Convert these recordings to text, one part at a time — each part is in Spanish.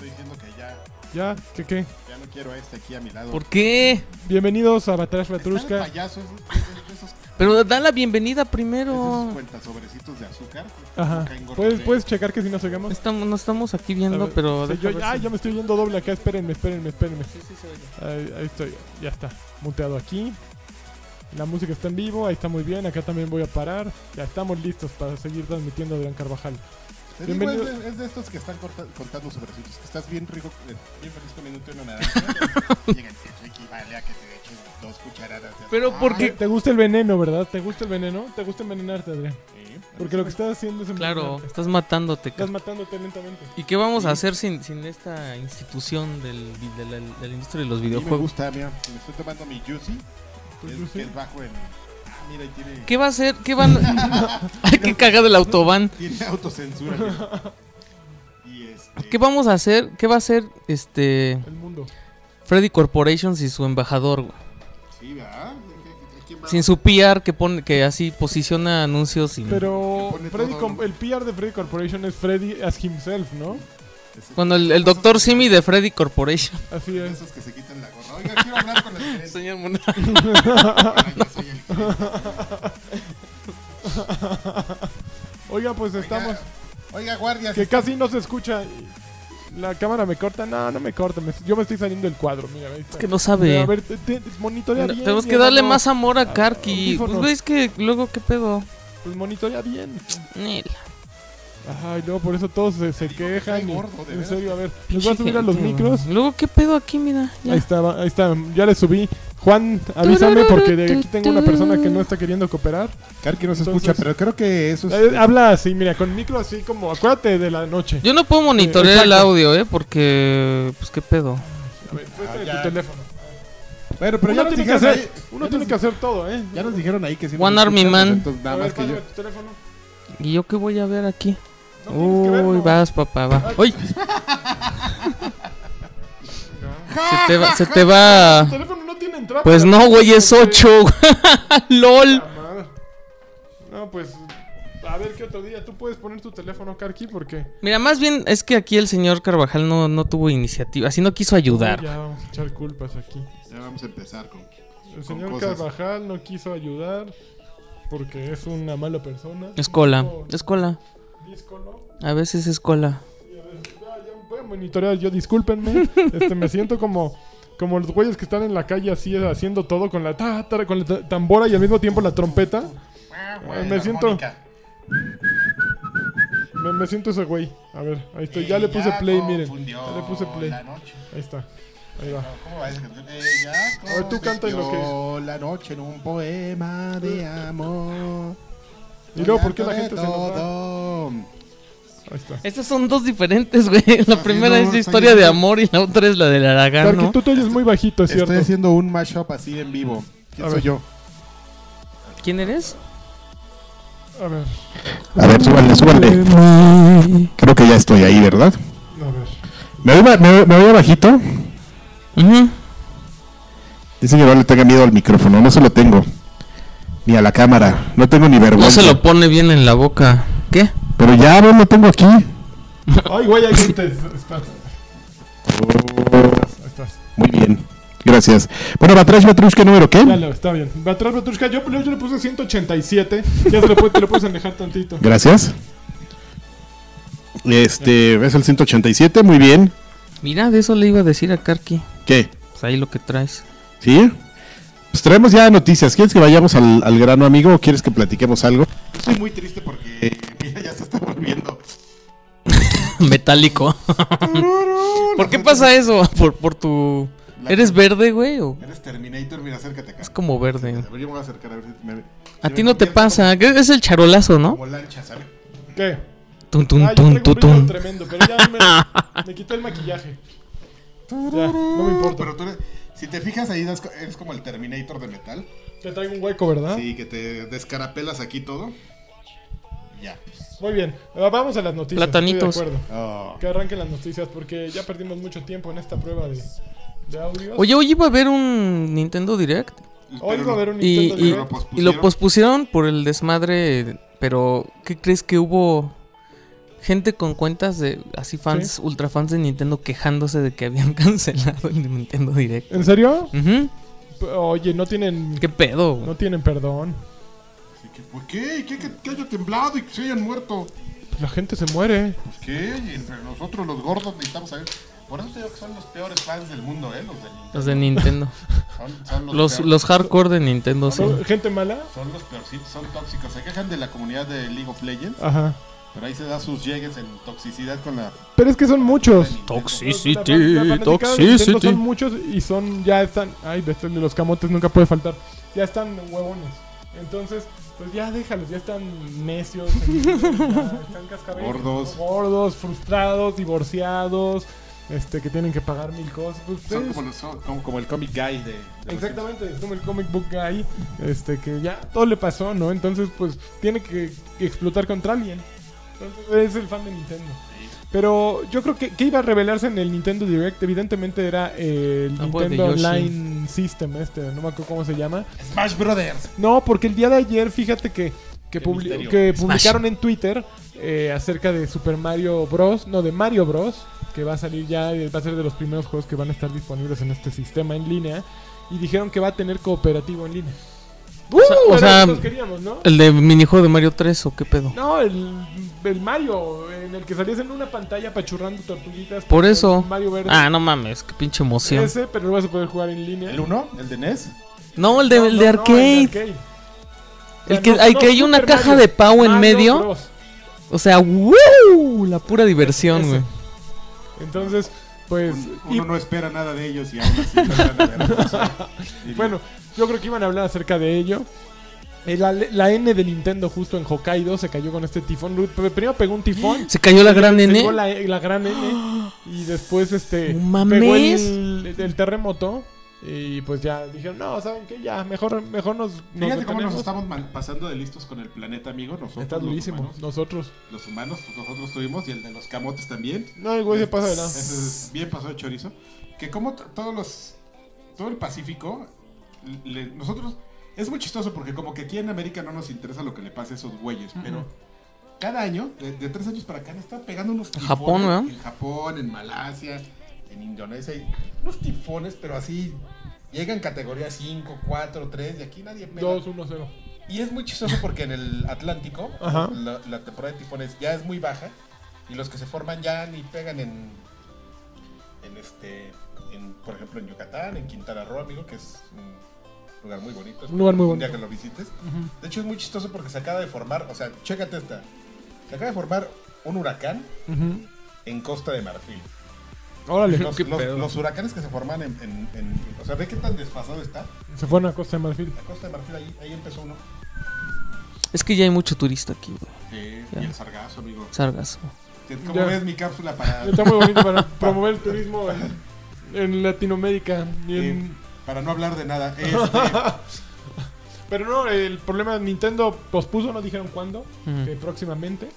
estoy diciendo que ya, ¿Ya? ¿Qué qué? ya no quiero a este aquí a mi lado. ¿Por qué? Bienvenidos a Batrash Batrushka. payaso, esos, esos, esos, Pero da la bienvenida primero. esos cuentas sobrecitos de azúcar. Ajá. Caen gordos ¿Puedes, de- puedes checar que si nos oigamos? Estamos, no estamos aquí A viendo, ver, pero... sí, yo, ver ah, si- yo me estoy oyendo doble acá. Espérenme, espérenme, espérenme. Sí, sí, se oye. Ahí, ahí estoy. Ya está. Muteado aquí. La música está en vivo. Ahí está muy bien. Acá también voy a parar. Ya estamos listos para seguir transmitiendo Adrián Carvajal. Te digo, es, de, es de estos que están corta- contando sobrecitos. Que estás bien rico, eh, bien feliz comiéndote una naranja. Llega el tío Ricky, vale a que te eches dos cucharadas. de- Pero Ay, ¿por qué? ¿Te gusta el veneno, verdad? ¿Te gusta el veneno? ¿Te gusta envenenarte, Adrián? sí, Porque lo que estás haciendo es Claro, estás matándote. Estás matándote lentamente. ¿Y qué vamos a hacer sin, sin esta institución del, de, la, de la industria de los A mí me videojuegos? gusta, mira. Me estoy tomando mi Juicy. ¿Tu que es, Juicy? que es bajo en. Mira, y tiene, ¿Qué va a hacer? ¿Qué van Ay, qué cagado el autobahn. tiene autocensura. mira. y este. ¿Qué vamos a hacer? ¿Qué va a hacer este El mundo. Freddy Corporations y su embajador? güey? Sí, ¿verdad? ¿Quién va? Sin su PR que pone que así posiciona anuncios y Pero pone Freddy todo, Com- ¿no? el PR de Freddy Corporation es Freddy as himself, ¿no? Ese- cuando el, el doctor Simi de Freddy Corporation. Así es. Esos que se quitan la gorra. Oiga, quiero hablar con el gerente. Señor Mona- Ahora yo soy el gerente. Oiga, pues estamos. Oiga, guardia. Que casi no se escucha. La cámara me corta. No, no me corta. me- yo me estoy saliendo del cuadro. Mira, ahí está. Es que no sabe. A ver, te, te- monitorea No, bien. tenemos que darle más amor a Karki. Pues audífonos. ves que luego qué pedo. Pues monitorea bien. Nel. Ay, no, por eso todos se, se que quejan. y- gordo, de en serio, a ver. Les voy a subir a los micros. Luego qué pedo aquí, mira. ya. Ahí está, ahí está. Ya le subí. Juan, avísame porque de aquí tengo una persona que no está queriendo cooperar. Karki no se Entonces- escucha, pero creo que eso es. Eh, habla así, mira, con micro así como. Acuérdate de la noche. Yo no puedo monitorear el exacto. audio, eh, porque pues qué pedo. A ver, préstame Ah, ya. tu teléfono. Bueno, pero ya uno nos tiene que hacer, ahí. uno ya tiene nos- que hacer todo, ¿eh? Ya nos dijeron ahí que si One nos Army Man. Entonces, A nada ver, más que yo. tu teléfono. ¿Y yo qué voy a ver aquí? No. Uy, vas, papá, va. Uy, se te va, se te Tu va. teléfono no tiene entrada. Pues no, güey, es 8. LOL. No, pues. A ver qué otro día. Tú puedes poner tu teléfono, Karki, porque. Mira, más bien es que aquí el señor Carvajal no, no tuvo iniciativa, así no quiso ayudar. Ya vamos a echar culpas aquí. Ya vamos a empezar con. El señor cosas. Carvajal no quiso ayudar porque es una mala persona. Es cola, No, es cola. Díscolo. A veces es cola. Y a ver, ya, ya voy a monitorear yo, discúlpenme. este, me siento como, como los güeyes que están en la calle así haciendo todo con la, ta, ta, con la ta- tambora y al mismo tiempo la trompeta. Bueno, me la siento-. Me, me siento ese güey. A ver, ahí estoy. Ya Ella le puse play, miren. Ya le puse play. Ahí está. Ahí va. ¿Cómo va esa canción? Ella A ver, tú canta en lo que- la noche en un poema de amor. Y luego, ¿por qué la gente se enoja? Ahí está. Estas son dos diferentes, güey. La Sí, primera no, es de está historia de amor y la otra es la del Aragán, ¿no? tú te oyes muy bajito, es cierto. Estoy haciendo un mashup así en vivo. ¿Quién A soy ver. yo? ¿Quién eres? A ver, A ver, súbale, súbale. Creo que ya estoy ahí, ¿verdad? a ver. ¿Me oye, me, me oye bajito? Ujú. Dice que no le tenga miedo al micrófono, no se lo tengo. Ni a la cámara, no tengo ni No vergüenza. se lo pone bien en la boca. ¿Qué? Pero ya no lo tengo aquí. Ay, güey, ahí te... Estás. Muy bien, gracias. Bueno, Batrash Batrushka número qué? lo, está bien. Batrás Batrushka, yo, yo le puse 187. Ya se lo te lo puedes alejar tantito. Gracias. Este, es el 187, muy bien. Mira, de eso le iba a decir a Karki. ¿Qué? Pues ahí lo que traes. ¿Sí? Pues traemos ya noticias. ¿Quieres que vayamos al, al grano, amigo, o quieres que platiquemos algo? Estoy muy triste porque mira, ya se está volviendo. Metálico. ¿Por qué pasa eso? ¿Por, por tu... La- ¿Eres verde, güey? o- Eres Terminator, mira, acércate acá. Es como verde. A ver, yo me voy a acercar a ver si me... A ti no te pasa. ¿Qué Es el charolazo, Como, ¿no? como lancha, ¿sabes? ¿Qué? Ah, traigo tun, un brillo tun. tremendo, pero ya me, me quité el maquillaje. Ya, no me importa. Pero tú eres, si te fijas ahí, eres como el Terminator de metal. Te traigo un hueco, ¿verdad? Sí, que te descarapelas aquí todo. Ya. Muy bien. Vamos a las noticias. Platanitos. Estoy de acuerdo. Oh. Que arranquen las noticias porque ya perdimos mucho tiempo en esta prueba de, de audio. Oye, hoy iba a haber un Nintendo Direct. Hoy va a haber un Y, Nintendo y- Direct. y lo pospusieron por el desmadre. Pero, ¿qué crees que hubo? Gente con cuentas de así fans, ultra fans de Nintendo quejándose de que habían cancelado el Nintendo Direct. ¿En serio? Oye, no tienen. ¿Qué pedo? No tienen perdón. Así que, ¿por qué? ¿Qué, qué, que haya temblado y que se hayan muerto? Pues la gente se muere. Pues qué, y entre nosotros los gordos necesitamos saber. Por eso te digo que son los peores fans del mundo, ¿eh? Los de Nintendo. Los de Nintendo. Son, son los, Los, hardcore de Nintendo, sí. ¿Son ¿Gente mala? Son los peorcitos, son tóxicos. Se quejan de la comunidad de League of Legends, Ajá. Pero ahí se da sus llegues en toxicidad con la. Pero es que son muchos. La Toxicity, la Nintendo toxicity. Son muchos y son. Ya están. Ay, de los camotes nunca puede faltar. Ya están huevones. Entonces, pues ya déjalos. Ya están necios. ya están cascabeles. Gordos. Gordos, frustrados, divorciados. Este, que tienen que pagar mil cosas. Pues, Son ustedes- como, los- son como, como el comic guy de. de Exactamente, es como el comic book guy, este que ya todo le pasó, ¿no? Entonces, pues tiene que, que explotar contra alguien. Entonces, es el fan de Nintendo. Pero yo creo que, que iba a revelarse en el Nintendo Direct, evidentemente era el de Nintendo Yoshi. Online System, este, no me acuerdo cómo se llama. Smash Brothers. No, porque el día de ayer, fíjate que, que, Qué publi- misterio. que Smash. publicaron en Twitter eh, acerca de Super Mario Bros. No, de Mario Bros. Que va a salir ya, eh, va a ser de los primeros juegos que van a estar disponibles en este sistema en línea. Y dijeron que va a tener cooperativo en línea. O sea- o queríamos, ¿no? ¿El de minijuego de Mario 3 o qué pedo? No, el, el Mario, en el que salías en una pantalla apachurrando tortuguitas. Por eso. Mario Verde. Ah, no mames, qué pinche emoción. Ese, pero lo vas a poder jugar en línea. ¿El 1? ¿El de NES? No, el de, No, el no, de no, arcade. arcade. El que, No, hay no, que hay una Super caja Mario. de pavo en Mario medio. Bros. O sea, ¡wow! La pura diversión, güey. Entonces, pues. Uno no espera nada de ellos y aún así no van a ver cosas. Diría. Bueno, yo creo que iban a hablar acerca de ello. Eh, La, la N de Nintendo justo en Hokkaido se cayó con este tifón. Primero pegó un tifón. Se cayó la gran N. pegó La, la gran N. Y después este mames. pegó el, el terremoto. Y pues ya dijeron, no, ¿saben qué? Ya, mejor, mejor nos, nos Fíjate cómo nos detenemos". estamos pasando de listos con el planeta, amigo. Nosotros, Está los durísimo. humanos. Nosotros. Los humanos, pues, nosotros tuvimos y el de los camotes también. No, el güey se pasa de lado. es bien pasado de chorizo. Que como todos los. Todo el Pacífico. Le- nosotros. Es muy chistoso porque, como que aquí en América no nos interesa lo que le pase a esos güeyes. Pero cada año, de, de tres años para acá, le están pegando unos tifones. Japón. En Japón, en Malasia, en Indonesia. y unos tifones, pero así. Llegan categoría 5, 4, 3 y aquí nadie pega. 2, 1, 0. Y es muy chistoso porque en el Atlántico la, la temporada de tifones ya es muy baja y los que se forman ya ni pegan en, en este, en, por ejemplo en Yucatán, en Quintana Roo, amigo, que es un lugar muy bonito. Un lugar muy Un día bonito. que lo visites. De hecho es muy chistoso porque se acaba de formar, o sea, chécate esta, se acaba de formar un huracán en Costa de Marfil. Órale. Los, Qué los- pedo. los huracanes que se forman en, en- en- o sea, ve qué tan desfasado está. Se fueron a Costa de Marfil. La Costa de Marfil ahí, ahí empezó uno. Es que ya hay mucho turista aquí, güey. Sí, Ya. y el sargazo, amigo. Sargazo. ¿Cómo Ya. ves mi cápsula para, Está muy bonito para promover el turismo en, en Latinoamérica. y en- para no hablar de nada? Este, Pero no, el problema de Nintendo pospuso, no dijeron cuándo, que próximamente.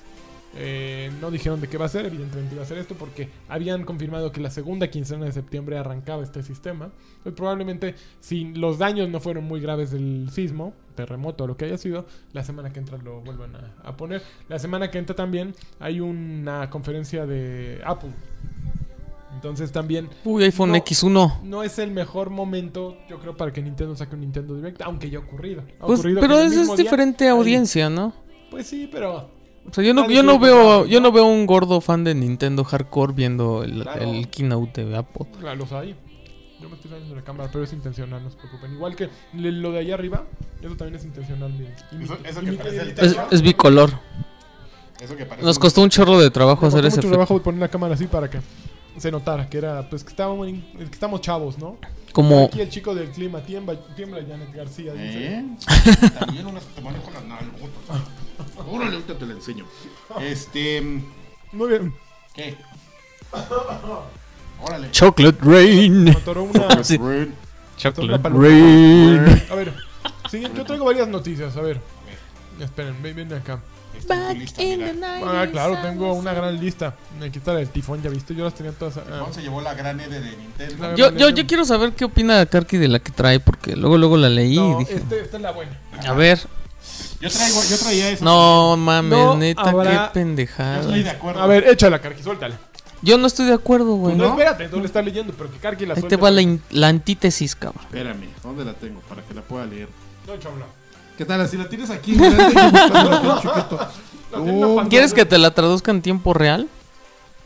Eh, no dijeron de qué va a ser, evidentemente iba a ser esto, porque habían confirmado que la segunda quincena de septiembre arrancaba este sistema. Pues probablemente, si los daños no fueron muy graves del sismo, terremoto o lo que haya sido, la semana que entra lo vuelvan a, a poner. La semana que entra también hay una conferencia de Apple. Entonces también Uy, iPhone No. X1. no es el mejor momento, yo creo, para que Nintendo saque un Nintendo Direct, aunque ya ha ocurrido. Ha Pues, ocurrido pero es, es día diferente hay- audiencia, ¿no? Pues sí, pero O sea, yo no, yo no veo, yo ¿no? veo un gordo fan de Nintendo hardcore viendo el, Claro. el keynote de Apple. claro, los hay. Yo me estoy saliendo de la cámara, pero es intencional, no se preocupen. Igual que lo de allá arriba, eso también es intencional. Eso- eso que parece Es, es bicolor. eso que parece Nos costó un chorro de trabajo hacer costó ese mucho trabajo poner la cámara así para que se notara que era, pues que estábamos, que estamos chavos, ¿no? Como Aquí el chico del clima, tiembla, tiembla Janet García. dice. ¿Eh? También unas te manejo las nalgotas. Órale, ahorita te la enseño. Este. Muy bien. ¿Qué? Órale. Chocolate Rain. Atoró una. Sí. Ren. Chocolate Una. Rain. A ver, siguiente, yo traigo varias noticias, a ver. Esperen, ven, ven acá. Tu lista, mira. Ah, claro, tengo una gran lista. Aquí está la del tifón, ya viste, yo las tenía todas. ah, se llevó la gran E de Nintendo. Yo, yo, yo quiero saber qué opina Karki de la que trae, porque luego luego la leí y dije, este- esta es la buena. a ver, Yo, traigo, yo traía eso. No mames, No neta, habrá- qué Yo pendejada. estoy de acuerdo. A ver, échala, Karki, suéltala. Yo no estoy de acuerdo, güey. No, espérate, tú le estás leyendo, pero que Karki la Ahí te va la, in- la antítesis, cabrón. Espérame, ¿dónde la tengo? Para que la pueda leer. No, chabla. ¿Qué tal? Si la tienes aquí, grande, Oh. ¿Quieres que te la traduzca en tiempo real?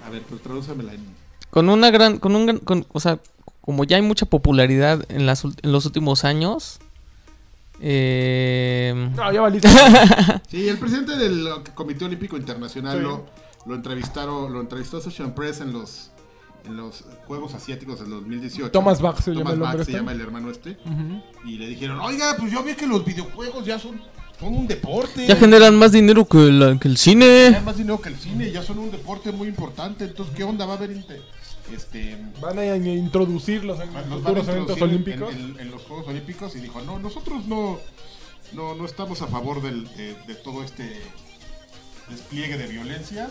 A ver, pues tradúcemela en. Con una gran, con un gran- con- o sea, como ya hay mucha popularidad en, las, en los últimos años, eh, No, ya valiste. Sí, el presidente del Comité Olímpico Internacional Sí. lo, lo entrevistaron, lo entrevistó Associated Press en los en los Juegos Asiáticos del 2018. Thomas Bach se llama Thomas el Bach se este. llama el hermano este. Y le dijeron, oiga, pues yo vi que los videojuegos ya son, son un deporte. ya generan más dinero que, la- que el cine. Ganan más dinero que el cine, ya son un deporte muy importante. Entonces, ¿qué onda? Va a haber este, Van a introducirlos en los futuros eventos en- olímpicos. En, en los Juegos Olímpicos y dijo, no, nosotros no, no, no estamos a favor del- de, de todo este despliegue de violencia.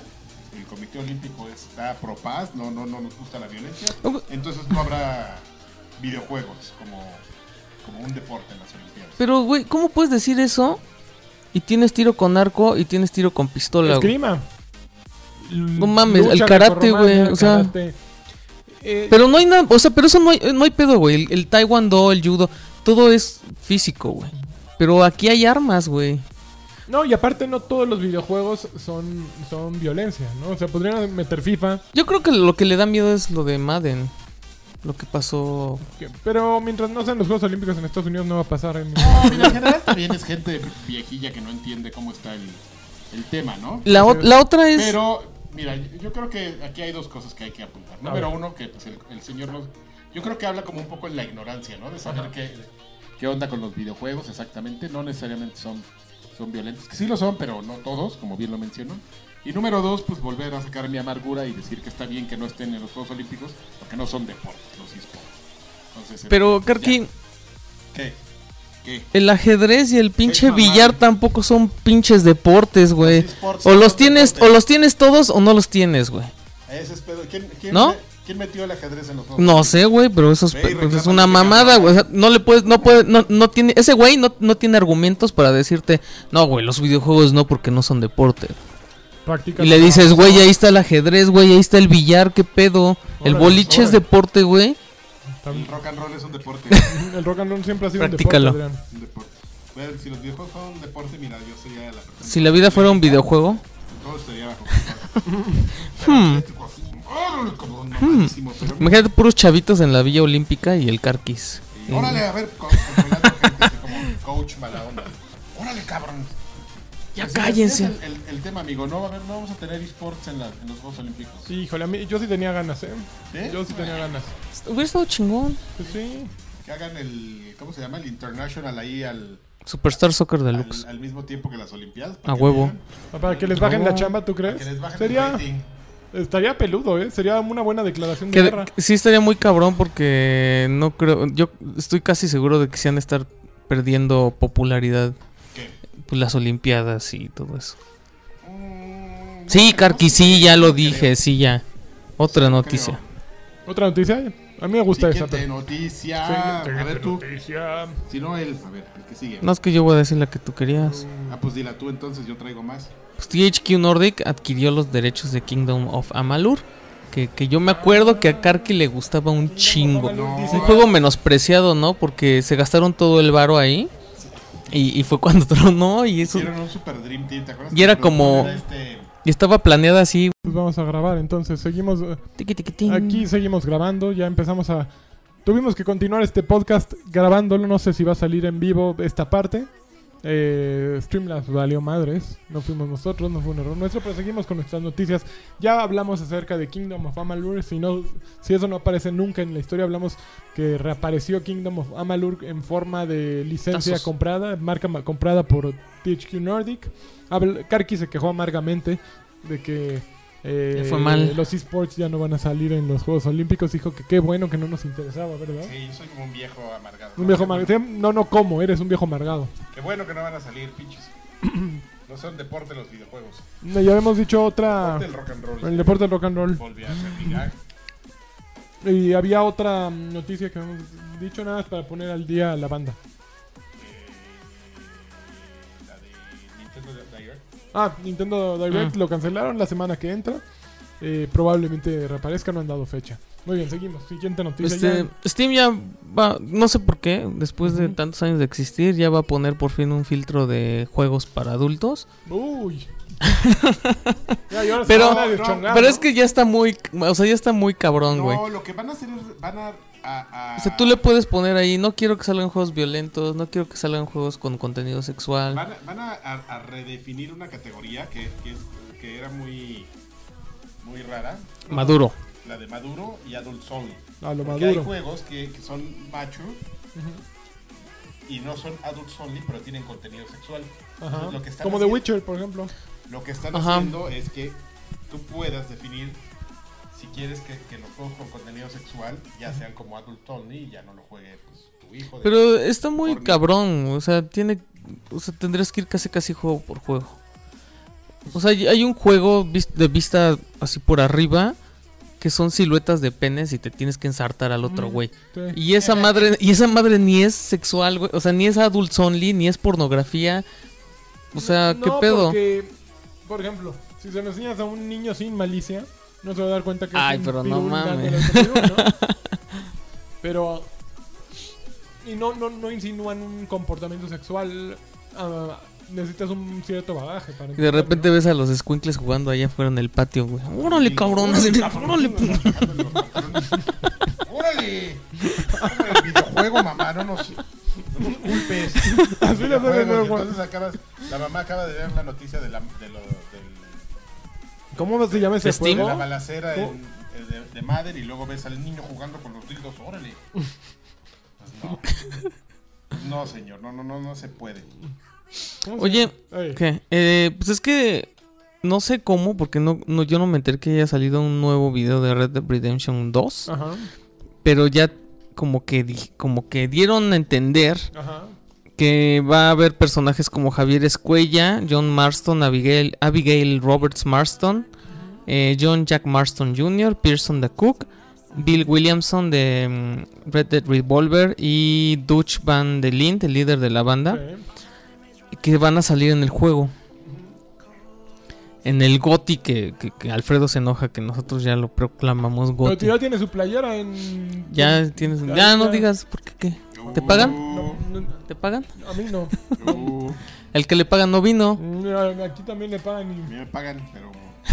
El Comité Olímpico está pro paz, no, no, no nos gusta la violencia. Ok. Entonces no habrá videojuegos como, como un deporte en las Olimpiadas. Pero, güey, ¿cómo puedes decir eso? Y tienes tiro con arco y tienes tiro con pistola. güey? Esgrima. No mames, el karate, güey, o sea- karate. Eh, Pero no hay nada, o sea, pero eso no hay, no hay pedo, güey. El, el taekwondo, el judo, todo es físico, güey. Pero aquí hay armas, güey. No, y aparte no todos los videojuegos son, son violencia, ¿no? O sea, podrían meter FIFA, Yo creo que lo que le da miedo es lo de Madden. Lo que pasó. pero mientras no sean los Juegos Olímpicos en Estados Unidos no va a pasar en No, mira, en general también es gente viejilla que no entiende cómo está el, el tema, ¿no? La, o- la otra es. Pero, mira, yo creo que aquí hay dos cosas que hay que apuntar. Número uno, que pues, el, el señor nos... Yo creo que habla como un poco en la ignorancia, ¿no? De saber qué, qué onda con los videojuegos exactamente. No necesariamente son, son violentos. Que sí lo son, pero no todos, como bien lo mencionó. Y número dos, pues volver a sacar mi amargura y decir que está bien que no estén en los Juegos Olímpicos, porque no son deportes, los esports. Pero, este, Karki, ya. ¿Qué? ¿Qué? el ajedrez y el pinche billar tampoco son pinches deportes, güey. O los tienes, deportes. o los tienes todos o no los tienes, güey. Ese es pedo. ¿Quién, quién, ¿No? ¿Quién metió el ajedrez en los Juegos No sé, güey, pero eso es, pues, es una mamada, güey. O sea, no le puedes, no puede, no, no tiene, ese güey no, no tiene argumentos para decirte, no, güey, los videojuegos no porque no son deporte. práctica. Y le dices, güey, ahí está el ajedrez, güey, ahí está el billar, qué pedo. El Órale, boliche es órale. deporte, güey. El rock and roll es un deporte. El rock and roll siempre ha sido Practícalo. un deporte, Adrián. un deporte. Bueno, si los videojuegos fueran un deporte, mira, yo sería la persona. Si la vida fuera un videojuego. Todo estaría bajo Hmm. control. Órale, cabrón, mamadísimo, pero- Imagínate puros chavitos en la Villa Olímpica y el Carquis. y Órale, a ver, gente como coach mala onda. Órale, cabrón. Ya cállense. es el, el- el tema, amigo. No, vamos a tener esports en, la- en los Juegos Olímpicos. Sí, híjole, a mí, yo sí tenía ganas, ¿eh? Yo sí tenía ganas. Hubiera estado chingón. Pues sí. Que hagan el. ¿Cómo se llama? El International ahí al, Superstar Soccer al, Deluxe. al mismo tiempo que las Olimpiadas. A huevo. vean, Para que les bajen No. la chamba, ¿tú para crees? Que les bajen el Sería, rating. Estaría peludo, ¿eh? Sería una buena declaración de Que guerra. sí estaría muy cabrón porque no creo. Yo estoy casi seguro de que se han de estar perdiendo popularidad. ¿Qué? Pues las Olimpiadas y todo eso. Mm, Sí, no, Carqui, no sí, ya no lo creo. dije, sí, ya. Otra Sí, no noticia. creo. ¿Otra noticia? A mí me gusta esa. Siguiente pero- noticia. Siguiente a ver tú. noticia. Si no, él. A ver, el que sigue. No es que yo voy a decir la que tú querías. Ah, pues dila tú entonces, yo traigo más. Pues THQ Nordic adquirió los derechos de Kingdom of Amalur. Que, que yo me acuerdo que a Karki le gustaba un chingo. No. Un juego menospreciado, ¿no? Porque se gastaron todo el varo ahí. Y, y fue cuando tronó y eso. Hicieron un Super Dream Team, ¿te acuerdas? Y era como- Este, Y estaba planeada así. Pues vamos a grabar, entonces seguimos. eh. Aquí seguimos grabando, ya empezamos a... Tuvimos que continuar este podcast grabándolo, no sé si va a salir en vivo esta parte. Eh, Streamlabs valió madres, no fuimos nosotros, no fue un error nuestro, pero seguimos con nuestras noticias. Ya hablamos acerca de Kingdom of Amalur, si, no, si eso no aparece nunca en la historia, hablamos que reapareció Kingdom of Amalur en forma de licencia Tazos. comprada, marca ma- comprada por THQ Nordic. Habl- Karki se quejó amargamente de que eh, fue mal. los esports ya no van a salir en los Juegos Olímpicos. Dijo que qué bueno que no nos interesaba, ¿verdad? sí, yo soy como un viejo amargado. Un viejo amargado. No, no como, eres un viejo amargado. Qué bueno que no van a salir, pinches. no son deporte los videojuegos. No, ya habíamos dicho otra. Deporte del rock and roll. El deporte del rock and roll. Volví a. Y había otra noticia que hemos dicho nada más para poner al día a la banda. Ah, Nintendo Direct Mm. lo cancelaron la semana que entra. Eh, probablemente reaparezca, no han dado fecha. Muy bien, seguimos. Siguiente noticia. Este, ya. Steam ya va, no sé por qué, después de tantos años de existir, ya va a poner por fin un filtro de juegos para adultos. Uy. Ya, Pero- Pero ¿no? es que ya está muy, o sea, ya está muy cabrón, güey. No, lo que van a hacer es. Van a. a- a- O sea, tú le puedes poner ahí, no quiero que salgan juegos violentos, no quiero que salgan juegos con contenido sexual. Van, a, van a- a- a redefinir una categoría que, que, es- que era muy. Muy rara. Maduro. La de Maduro y Adult Only. A lo Porque hay juegos que, que son macho y no son Adult Only, pero tienen contenido sexual. Ajá. Entonces, lo que están Como The haciendo- Witcher, por ejemplo. Lo que están Ajá. haciendo es que tú puedas definir si quieres que, que los juegos con contenido sexual ya sean como adult only y ya no lo juegue pues, tu hijo. de- Pero está muy Porno. cabrón, o sea, tiene, o sea, tendrías que ir casi casi juego por juego. O sea, hay hay un juego de vista así por arriba que son siluetas de penes y te tienes que ensartar al otro Mm, güey. Sí. Y esa madre, y esa madre ni es sexual, güey, o sea, ni es adult only, ni es pornografía. O sea, ¿qué No, pedo? Porque, por ejemplo, si se lo enseñas a un niño sin malicia, no se va a dar cuenta que Ay, es un pero no mames. pirul, ¿no? pero. Y no, no, no insinúan un comportamiento sexual. ah, necesitas un cierto bagaje para Y de repente ves a los squinkles jugando allá afuera en el patio, güey. Órale, cabrón. Órale, ¡Órale! El videojuego, mamá, no nos, no nos culpes. Así lo Videojuegos, hacen, ¿no? Entonces acabas, la mamá acaba de ver la noticia de la, de lo, del, ¿Cómo se llama ese ¿De Steam? de juego? la balacera en- ¿Cómo? en- de, de Mother y luego ves al niño jugando con los dildos. ¡Órale! Pues no. No, señor, no, no, no, no se puede. ¿Cómo se Oye. ¿Qué? Eh, pues es que no sé cómo, porque no, no, yo no me enteré que haya salido un nuevo video de Red Dead Redemption 2, Ajá, pero ya como que di- como que dieron a entender ajá. Que va a haber personajes como Javier Escuella, John Marston, Abigail, Abigail Roberts Marston, eh, John Jack Marston Jr., Pearson the Cook, Bill Williamson de mm, Red Dead Revolver y Dutch Van de Lind, el líder de la banda, que van a salir en el juego. En el GOTI que, que- que Alfredo se enoja que nosotros ya lo proclamamos Pero GOTI. ya tiene su playera en. Ya tienes, Ya, ya no digas por qué qué. ¿Te pagan? No, no, ¿Te pagan? a mí no. El que le pagan no vino. Mira, aquí también le pagan a y. mí me pagan, pero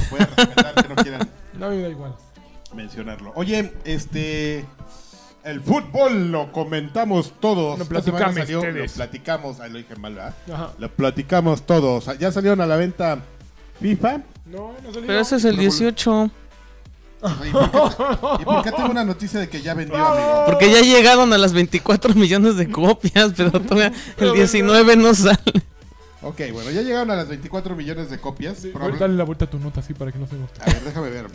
pueden respetar que no quieran No me da igual. mencionarlo. Oye, este. El fútbol lo comentamos todos. Lo Esta semana platicamos salió, ustedes. Lo platicamos. Ahí lo dije mal, ¿verdad? Ajá. Lo platicamos todos. Ya salieron a la venta FIFA. No, no salió. Pero ese es el 18. ¿Y por, qué, y por qué tengo una noticia de que ya vendió, amigo? Porque ya llegaron a las 24 millones de copias, pero todavía el 19 no sale. Ok, bueno, ya llegaron a las 24 millones de copias. Sí, Probable- Dale la vuelta a tu nota así para que no se me A ver, déjame ver.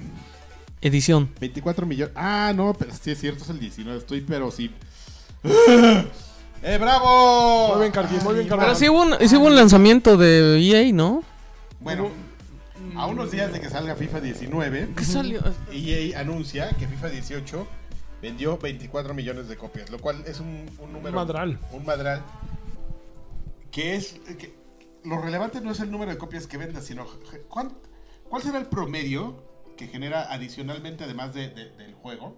Edición. 24 millones. Ah, no, pero sí es cierto, es el 19. Estoy, pero sí. ¡Eh, bravo! Muy bien, Carqui, muy bien, Ay, Carqui. Pero sí hubo, un, sí hubo un lanzamiento de EA, ¿no? Bueno, a unos días de que salga FIFA 19, ¿Qué salió? EA anuncia que FIFA 18 vendió 24 millones de copias, lo cual es un, un número. madral. Un madral. Que es. que lo relevante no es el número de copias que vendas, sino. ¿cuán- ¿Cuál será el promedio que genera adicionalmente, además de- de- del juego?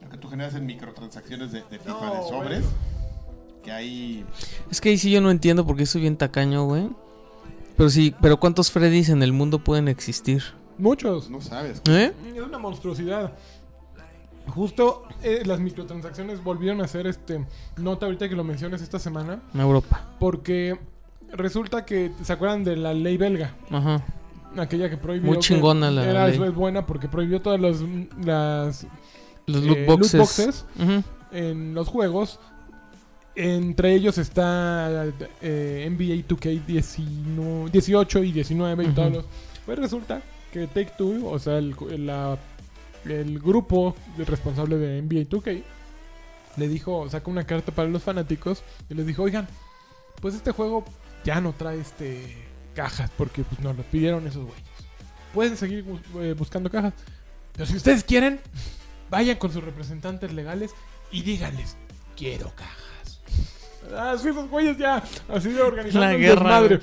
Lo que tú generas en microtransacciones de, de FIFA, No, de sobres. Que hay. Es que ahí sí yo no entiendo porque soy bien tacaño, güey. Pero sí, pero ¿cuántos Freddys en el mundo pueden existir? Muchos. No sabes. ¿Eh? Es una monstruosidad. Justo eh, las microtransacciones volvieron a ser este nota ahorita que lo mencionas esta semana. En Europa. Porque resulta que se acuerdan de la ley belga. Ajá. Aquella que prohibió. Muy chingona la era, ley. Eso es buena porque prohibió todas las, las Los eh, loot boxes. en los juegos. Entre ellos está eh, NBA 2K 18 y 19 y todos los. Pues resulta que Take Two, o sea, el, la- el grupo responsable de NBA 2K, le dijo, sacó una carta para los fanáticos y les dijo, oigan, pues este juego ya no trae este cajas porque pues nos lo pidieron esos güeyes. Pueden seguir bus- eh, buscando cajas. Pero si ustedes quieren, vayan con sus representantes legales y díganles, quiero cajas. Ah, esos güeyes ya así de organizando La guerra,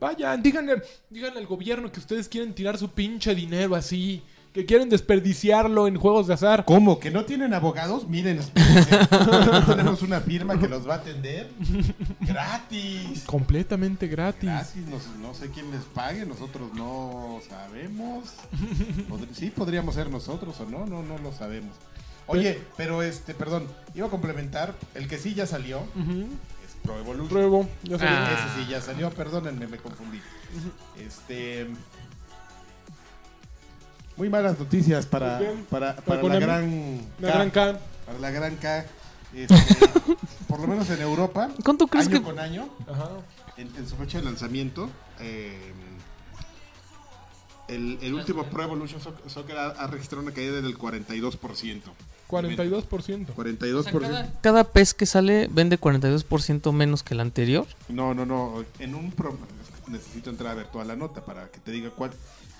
Vayan, díganle, díganle al gobierno que ustedes quieren tirar su pinche dinero así, que quieren desperdiciarlo en juegos de azar. ¿Cómo? ¿Que no tienen abogados? Miren, tenemos una firma que los va a atender gratis. Completamente gratis. Gratis, no, no sé quién les pague, nosotros no sabemos. Sí, podríamos ser nosotros o no, no, no lo sabemos. Oye, pero este, perdón, iba a complementar, el que sí ya salió Ujú. es Pro Evolution. Pruebo, ya sabía. Ah. Ese sí ya salió, perdónenme, me confundí. Este. Muy malas noticias para, Muy bien. para, Para para la Konami. gran La K, gran K. Para la gran K. Este, por lo menos en Europa, ¿Cuánto crees año que.? con año, Ajá. en, en su fecha de lanzamiento, eh, el, el último Pro Evolution Soc- Soccer ha, ha registrado una caída del 42%. 42%. 42%. cada, cada pez que sale vende 42% menos que el anterior. No, no, no. En un pro- necesito entrar a ver toda la nota para que te diga cuál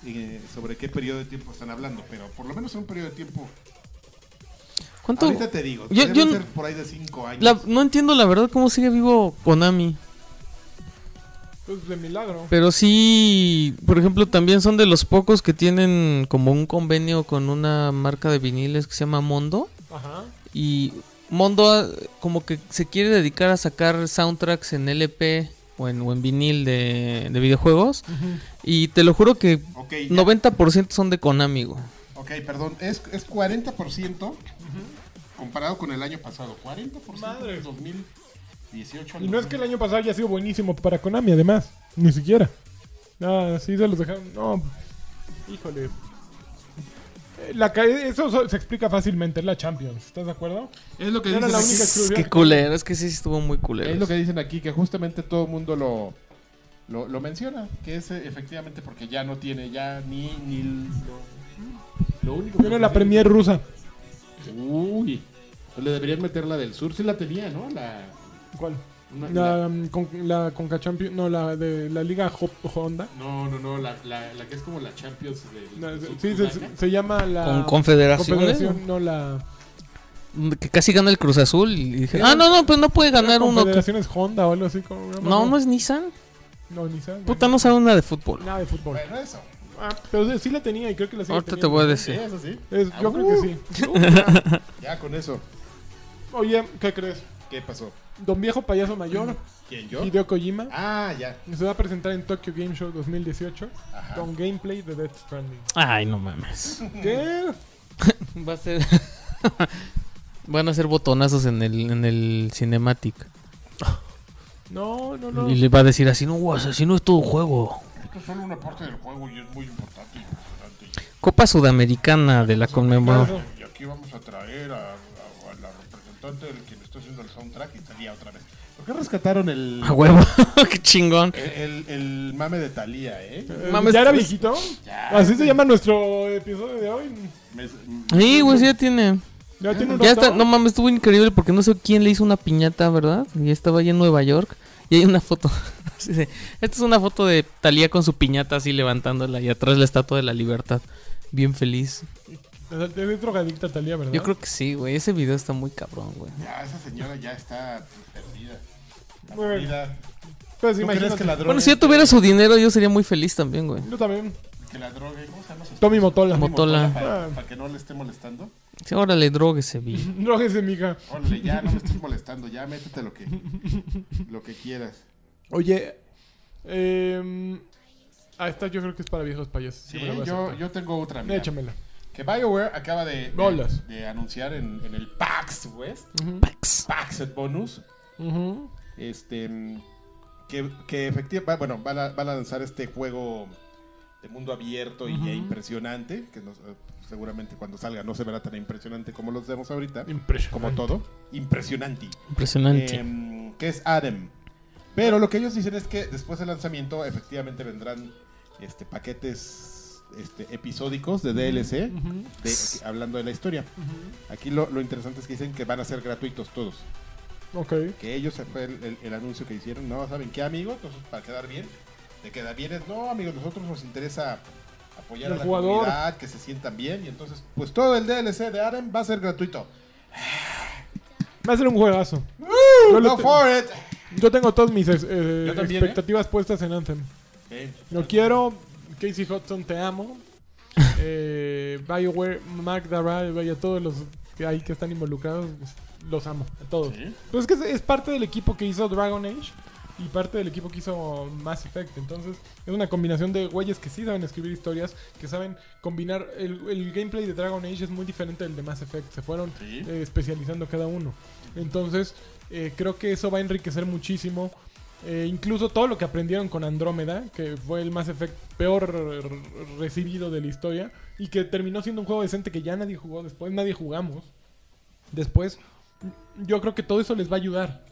eh, sobre qué periodo de tiempo están hablando, pero por lo menos en un periodo de tiempo. ¿Cuánto? Ahorita te digo, Yo- debe yo- ser por ahí de 5 años. La- no entiendo la verdad cómo sigue vivo Konami. Pues, de milagro. Pero sí, por ejemplo, también son de los pocos que tienen como un convenio con una marca de viniles que se llama Mondo. Ajá. Y Mondo ah, como que se quiere dedicar a sacar soundtracks en LP o en, vinil de, videojuegos. Uh. Y te lo juro que okay, 90% son de Konami, güey. Ok, perdón, es, es 40% comparado con el año pasado. 40% Madre. 2000. Y no es que el año pasado haya sido buenísimo para Konami, además. Ni siquiera. Ah, sí se los dejaron. No. Híjole. Eh, la ca... eso se explica fácilmente, es la Champions, ¿estás de acuerdo? Es lo que dicen. Es que culero, es que sí estuvo muy culero. Es lo que dicen aquí, que justamente todo el mundo lo, lo, menciona, que es eh, efectivamente porque ya no tiene ya ni, ni lo, lo único que. La Premier rusa. Uy. Pues le deberían meter la del sur, sí la tenía, ¿no? La, ¿Cuál? una- La, um, con, la Conca Champions. No, la de la Liga Ho- Honda. No, no, no, la, la, la que es como la Champions del, No, del sí, se, llama la. Con confederaciones. Confederación, no la. Que casi gana el Cruz Azul. Y dije, ah, no, no, pues no puede ganar uno. que- Confederaciones Honda o algo así. Como, No, no es Nissan. No, ni sabe. Puta, no sabe nada de fútbol. Nada de fútbol. Bueno, eso. Ah, pero sí la tenía y creo que la sigue Ahorita te voy a decir. Es- yo Ah, creo que sí. Uh, ya, ya con eso. Oye, ¿qué crees? ¿Qué pasó? Don Viejo Payaso Mayor, ¿Quién, yo? Hideo Kojima, Ah, ya. se va a presentar en Tokyo Game Show 2018 Ajá. con gameplay de Death Stranding. Ay, no mames. ¿Qué? Va a ser. Van a ser botonazos en el, en el cinematic. No, no, no. Y le va a decir así, no, guas, así no es todo juego. Esto es solo una parte del juego y es muy importante. importante. Copa Sudamericana de la Conmebol. Y aquí vamos a traer a, a- a la representante del Talía otra vez. ¿Por qué rescataron el, A huevo, qué chingón. el, el- el mame de Talía, eh? Eh, Mames, ¿Ya era viejito? Ya, Así se llama nuestro episodio de hoy. Sí, güey, sí ya tiene. Ya tiene un Ya está, no mames, estuvo increíble porque no sé quién le hizo una piñata, ¿verdad? Y estaba allá en Nueva York. Y hay una foto. Esta es una foto de Talía con su piñata así levantándola y atrás la estatua de la libertad. Bien feliz. Es drogadicta Talía, ¿verdad? Yo creo que sí, güey. Ese video está muy cabrón, güey. Ya, esa señora ya está pues, perdida. Está perdida. Pues ¿Tú imagínate. que la droga Bueno, si yo tuviera su dinero, yo sería muy feliz también, güey. Yo también. que la droga, ¿cómo se llama? su- Tommy Motola. Tommy Motola. Para, Ah. para que no le esté molestando. Sí, órale, droguese, vi. Dróguese, mija. Órale, ya no me estés molestando, ya métete lo que, lo que quieras. Oye, eh, ah, esta yo creo que es para viejos payasos. Sí, yo, yo tengo otra. mira. Échamela. Que BioWare acaba de, de, Bolas. de anunciar en, en el PAX West, Ujú. Pax. PAX Bonus, este, que, que efectivamente, bueno, van a, van a lanzar este juego de mundo abierto y e impresionante, que nos- seguramente cuando salga no se verá tan impresionante como los vemos ahorita, Impresionante. como todo, impresionante. Impresionante. Em, que es Adam. Pero lo que ellos dicen es que después del lanzamiento efectivamente vendrán este, paquetes este, episódicos de DLC de- hablando de la historia. Aquí lo, lo interesante es que dicen que van a ser gratuitos todos. Ok. Que ellos se fue el, el- el anuncio que hicieron. No, ¿saben qué, amigos? Entonces, para quedar bien, de quedar bien es, no, amigos, nosotros nos interesa apoyar El a la jugador. comunidad, que se sientan bien. Y entonces, pues todo el DLC de Adam va a ser gratuito. Va a ser un juegazo. Yo te- for it. Yo tengo todas mis eh, Yo también, expectativas puestas en Anthem. Lo quiero. Casey Hudson, te amo. eh, BioWare, Mark Darrell, vaya, todos los que hay que están involucrados, pues, los amo, a todos. Sí. Pues es que es, es parte del equipo que hizo Dragon Age y parte del equipo que hizo Mass Effect. Entonces, es una combinación de güeyes que sí saben escribir historias, que saben combinar. El, el gameplay de Dragon Age es muy diferente del de Mass Effect. Se fueron Sí. eh, especializando cada uno. Entonces, eh, creo que eso va a enriquecer muchísimo. Eh, incluso todo lo que aprendieron con Andrómeda, que fue el Effect peor recibido de la historia, y que terminó siendo un juego decente que ya nadie jugó después, nadie jugamos. Después, yo creo que todo eso les va a ayudar.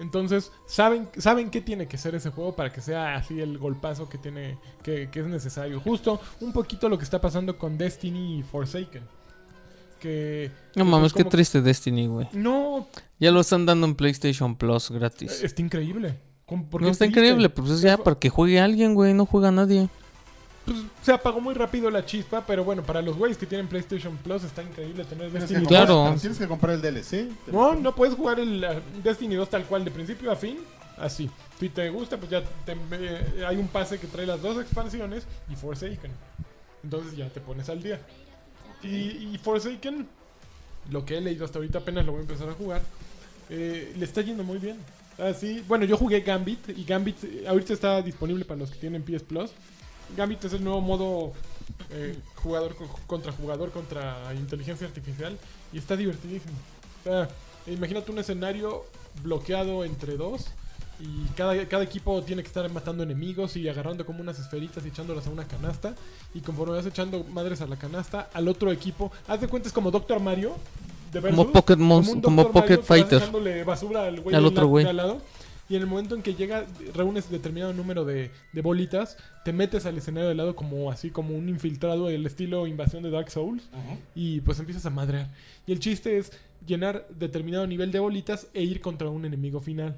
Entonces, saben, saben qué tiene que ser ese juego para que sea así el golpazo que tiene, que es necesario. Justo un poquito lo que está pasando con Destiny y Forsaken. Que. No que mames, como- qué triste Destiny, güey. No, Ya lo están dando en PlayStation Plus gratis. está increíble. ¿Cómo- por qué No es está triste? increíble, pues es ya para que juegue alguien, güey. No juega nadie. Pues, se apagó muy rápido la chispa, pero bueno, para los güeyes que tienen PlayStation Plus está increíble tener Tienes Destiny comprar- 2. Claro. Tienes que comprar el DLC. No, no puedes jugar el uh, Destiny 2 tal cual, de principio a fin, así. Si te gusta, pues ya te- eh, hay un pase que trae las dos expansiones y Forsaken. Entonces ya te pones al día. Y, Forsaken, lo que he leído hasta ahorita, apenas lo voy a empezar a jugar, eh, le está yendo muy bien. Así, bueno, yo jugué Gambit y Gambit eh, ahorita está disponible para los que tienen PS Plus. Gambit es el nuevo modo eh, jugador co- contra jugador contra inteligencia artificial y está divertidísimo. Sea, imagínate un escenario bloqueado entre dos y cada, cada equipo tiene que estar matando enemigos y agarrando como unas esferitas y echándolas a una canasta. Y conforme vas echando madres a la canasta, al otro equipo, haz de cuenta es como Doctor Mario. De Como Versus, Pocket como. Pocket Mario que vas Fighter. echándole basura al güey Al otro la- güey. de al lado. Y en el momento en que llega, reúnes determinado número de, de bolitas, te metes al escenario de lado como así como un infiltrado del estilo invasión de Dark Souls y pues empiezas a madrear. Y el chiste es llenar determinado nivel de bolitas e ir contra un enemigo final.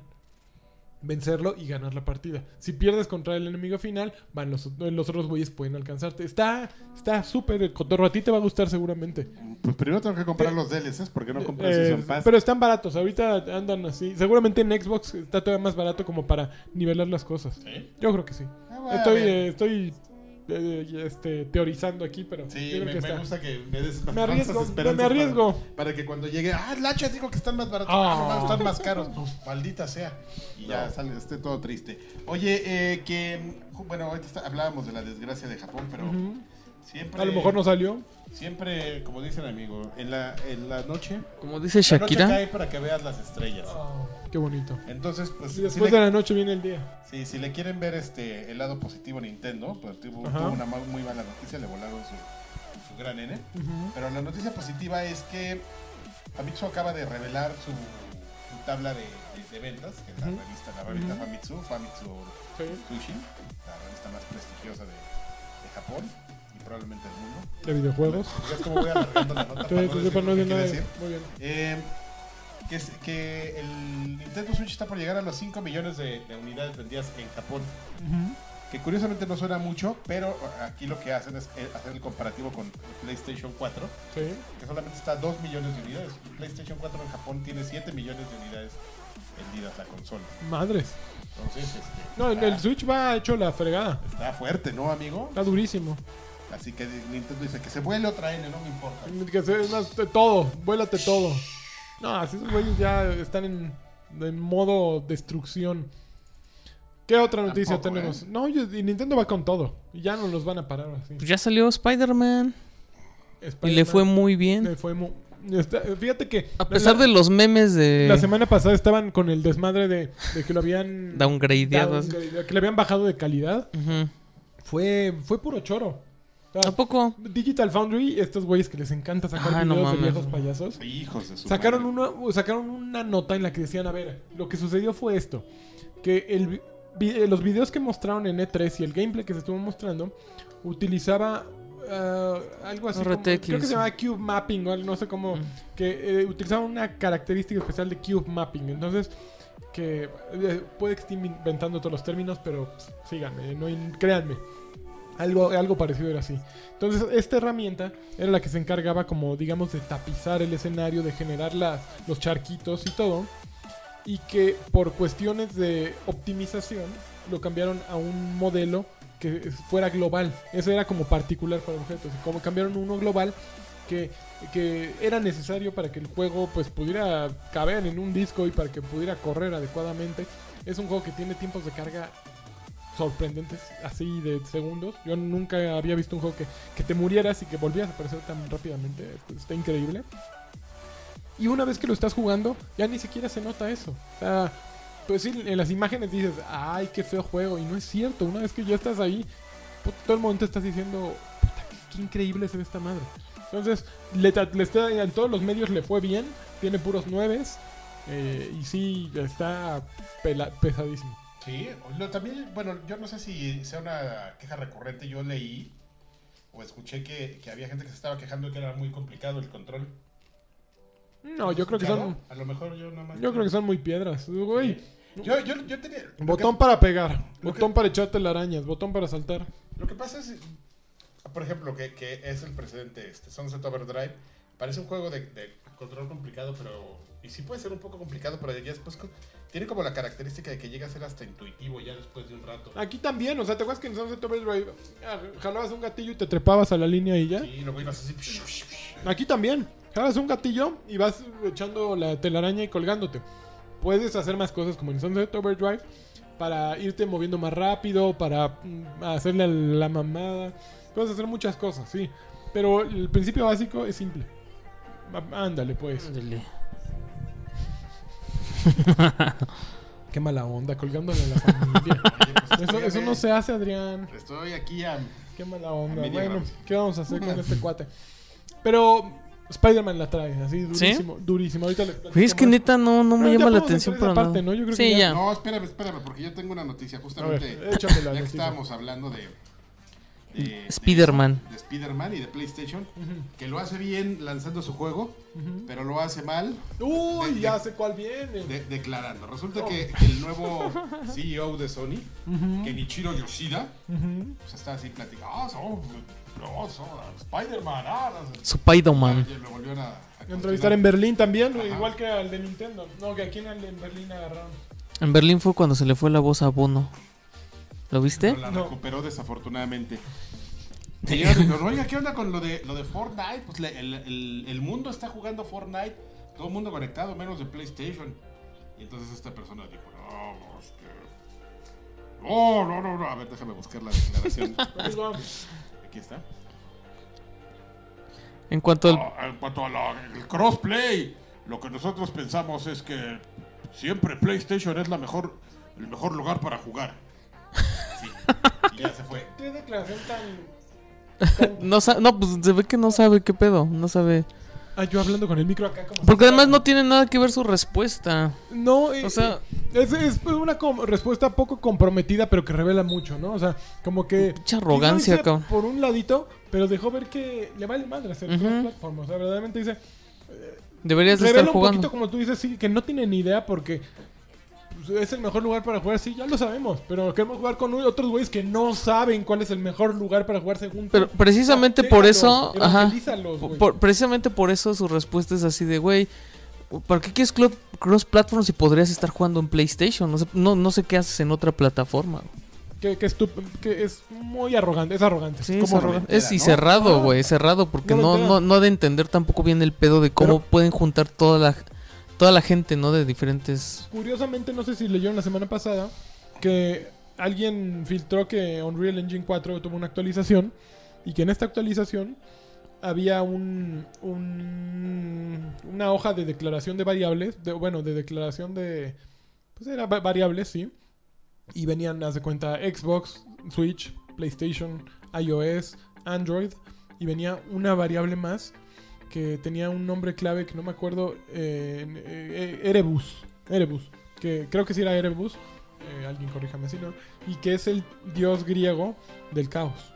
Vencerlo y ganar la partida. Si pierdes contra el enemigo final, van los, los otros güeyes pueden alcanzarte. Está está súper el cotorro. A ti te va a gustar seguramente. Pues primero tengo que comprar los DLCs porque no compré Eh, Season Pass. pero están baratos. Ahorita andan así. Seguramente en Xbox está todavía más barato como para nivelar las cosas. ¿Sí? Yo creo que sí. Ah, bueno, Estoy, eh, estoy este, teorizando aquí, pero Sí, me, que me está. gusta que me des Me arriesgo, me. Para, para que cuando llegue, ah, Lacha dijo que están más baratos, ah, no, están más caros. Maldita sea. Y ya No. sale, esté todo triste. Oye, eh, que, bueno, ahorita está- hablábamos de la desgracia de Japón, pero. Siempre, A lo mejor no salió. siempre, como dicen amigo, en la, en la noche, Como dice la noche Shakira. cae para que veas las estrellas. Qué bonito. Entonces, pues, Y si después le, de la noche viene el día. sí, si le quieren ver este el lado positivo a Nintendo, pues tuvo, una muy mala noticia, le volaron su, su gran N. Pero la noticia positiva es que Famitsu acaba de revelar su, su tabla de, de- de ventas, que es la revista, la revista. Famitsu, Famitsu Sí. Sushin, la revista más prestigiosa de, de Japón probablemente del mundo. De videojuegos. Muy bien. Eh, que, es- que el Nintendo Switch está por llegar a los 5 millones de, de unidades vendidas en Japón. Que curiosamente no suena mucho, pero aquí lo que hacen es eh, hacer el comparativo con PlayStation 4 Sí. que solamente está a 2 millones de unidades. PlayStation 4 en Japón tiene 7 millones de unidades vendidas la consola. Madres. Entonces, este, No, el, está, el Switch va hecho la fregada. está fuerte, ¿no, amigo? Está durísimo. Así que Nintendo dice que se vuele otra N, no me importa. Que se, más, de todo. Vuélate todo. No, así esos güeyes ya están en, en modo destrucción. ¿Qué otra noticia Tampoco, tenemos? ¿eh? No, y y Nintendo va con todo. Y ya no los van a parar así. Pues ya salió Spider-Man. Y le fue muy bien. le fue mu- está- fíjate que. A pesar la, de los memes de La semana pasada estaban con el desmadre de, de que lo habían. downgradeado. que le habían bajado de calidad. Fue, fue puro choro. O sea, ¿A poco? Digital Foundry, estos güeyes que les encanta sacar Ah, no videos de viejos payasos. Hijos de su Sacaron madre. una, sacaron una nota en la que decían, a ver, lo que sucedió fue esto. Que el, eh, los videos que mostraron en E3 y el gameplay que se estuvo mostrando utilizaba ah, algo así como, creo que se llama Cube Mapping o algo, no sé cómo, Mm. que eh, utilizaba una característica especial de Cube Mapping. Entonces, que eh, puede que esté inventando todos los términos, pero pues, síganme, no, créanme. Algo, algo parecido era así. Entonces, esta herramienta era la que se encargaba como, digamos, de tapizar el escenario, de generar las, los charquitos y todo. y que por cuestiones de optimización lo cambiaron a un modelo que fuera global. Eso era como particular para objetos. Y como cambiaron uno global que, que era necesario para que el juego pues pudiera caber en un disco y para que pudiera correr adecuadamente. Es un juego que tiene tiempos de carga sorprendentes, así de segundos. Yo nunca había visto un juego que, que te murieras y que volvieras a aparecer tan rápidamente. Esto Está increíble. Y una vez que lo estás jugando, ya ni siquiera se nota eso. O sea, pues sí, en las imágenes dices, ay, qué feo juego. Y no es cierto. Una vez que ya estás ahí, puta, todo el momento estás diciendo, puta, qué, qué increíble ve esta madre. Entonces, le, le en todos los medios le fue bien. Tiene puros nueves. eh, y sí, está pela- pesadísimo. Sí, lo- también, bueno, yo no sé si sea una queja recurrente. Yo leí o escuché que, que había gente que se estaba quejando de que era muy complicado el control. No, yo creo que son. A lo mejor yo nada más. Yo creo que son muy piedras. Güey, Yo, yo, yo tenía. botón que- para pegar, botón que- para echarte las arañas, botón para saltar. Lo que pasa es, por ejemplo, que, que es el precedente este, Sunset Overdrive. Parece un juego de, de control complicado, pero. Y sí puede ser un poco complicado, pero ya después. Tiene como la característica de que llega a ser hasta intuitivo ya después de un rato. Aquí también, o sea, ¿te acuerdas que en Sunset Overdrive ah, jalabas un gatillo y te trepabas a la línea y ya? Sí, luego ibas así. Aquí también, jalas un gatillo y vas echando la telaraña y colgándote. Puedes hacer más cosas como en Sunset Overdrive para irte moviendo más rápido, para mm, hacerle la mamada. Puedes hacer muchas cosas, sí. Pero el principio básico es simple. Ándale, pues. Ándale. Qué mala onda, colgándole a la familia. Eso, eso no se hace, Adrián. Estoy aquí a. Qué mala onda. Bueno. ¿qué vamos a hacer con este cuate? Pero Spider-Man la trae, así durísimo, durísimo. Ahorita Güey, es que más. neta no, no me llama la atención para esa parte, nada. ¿no? Yo creo sí, que ya- ya. No, espérame, espérame, porque yo tengo una noticia ver, justamente. ya que estábamos hablando de. de- Spider-Man. De, de Spider-Man y de PlayStation. Que lo hace bien lanzando su juego, pero lo hace mal Uy, de- ya de- sé cuál viene. de- declarando. Resulta Oh. que, que el nuevo CEO de Sony, Ujú, Kenichiro Yoshida, pues está así platicando. Ah, son, no, son Spider-Man. Ah, no sé". Spider-Man. Ya Lo volvieron a, a Entrevistar en Berlín también, Ajá. igual que al de Nintendo. No, que aquí en el de Berlín agarraron. En Berlín fue cuando se le fue la voz a Bono. ¿Lo viste? No la No. recuperó desafortunadamente. Y oiga, ¿qué onda con lo de, lo de Fortnite? Pues le- el, el- el mundo está jugando Fortnite, todo el mundo conectado, menos de PlayStation. Y entonces esta persona dijo, no, no, es que... No, no, no, no. A ver, déjame buscar la declaración. Conmigo. Aquí está. En cuanto al... Ah, en cuanto al crossplay, lo que nosotros pensamos es que siempre PlayStation es la mejor, el mejor lugar para jugar. Sí. Y ya se fue. ¿Qué declaración tan No, no, pues se ve que no sabe qué pedo. No sabe. Ah, yo hablando con el micro acá como Porque además no tiene nada que ver su respuesta. No, eh, O sea- es, es una respuesta poco comprometida, pero que revela mucho, ¿no? O sea, como que. Mucha arrogancia, cabrón. Por un ladito, pero dejó ver que le vale madre hacer Ujú. cross-platform. O sea, verdaderamente dice. Deberías de Revela estar un poquito, jugando. como tú dices, sí, que no tiene ni idea porque. Pues, Es el mejor lugar para jugar, sí, ya lo sabemos. Pero queremos jugar con otros güeyes que no saben cuál es el mejor lugar para jugar según. Pero precisamente por eso, ajá. Por- precisamente por eso su respuesta es así de, güey, ¿para qué quieres cross-platform si podrías estar jugando en PlayStation? No sé, no, no sé qué haces en otra plataforma. Que, que, que es muy arrogante, es arrogante. Sí, es, arrogan- entera, es y ¿no? cerrado, güey, cerrado, porque No no, no, no ha de entender tampoco bien el pedo de cómo Pero- pueden juntar toda la, toda la gente, ¿no? De diferentes... Curiosamente, no sé si leyeron la semana pasada que alguien filtró que Unreal Engine 4 tuvo una actualización y que en esta actualización había un, un- una hoja de declaración de variables, bueno, de declaración de pues era va- variables, sí. Y venían, haz de cuenta, Xbox, Switch, PlayStation, iOS, Android. Y venía una variable más que tenía un nombre clave que no me acuerdo. eh, eh, eh, Erebus. Erebus. Que creo que sí era Erebus. eh, alguien corríjame si no. Y que es el dios griego del caos.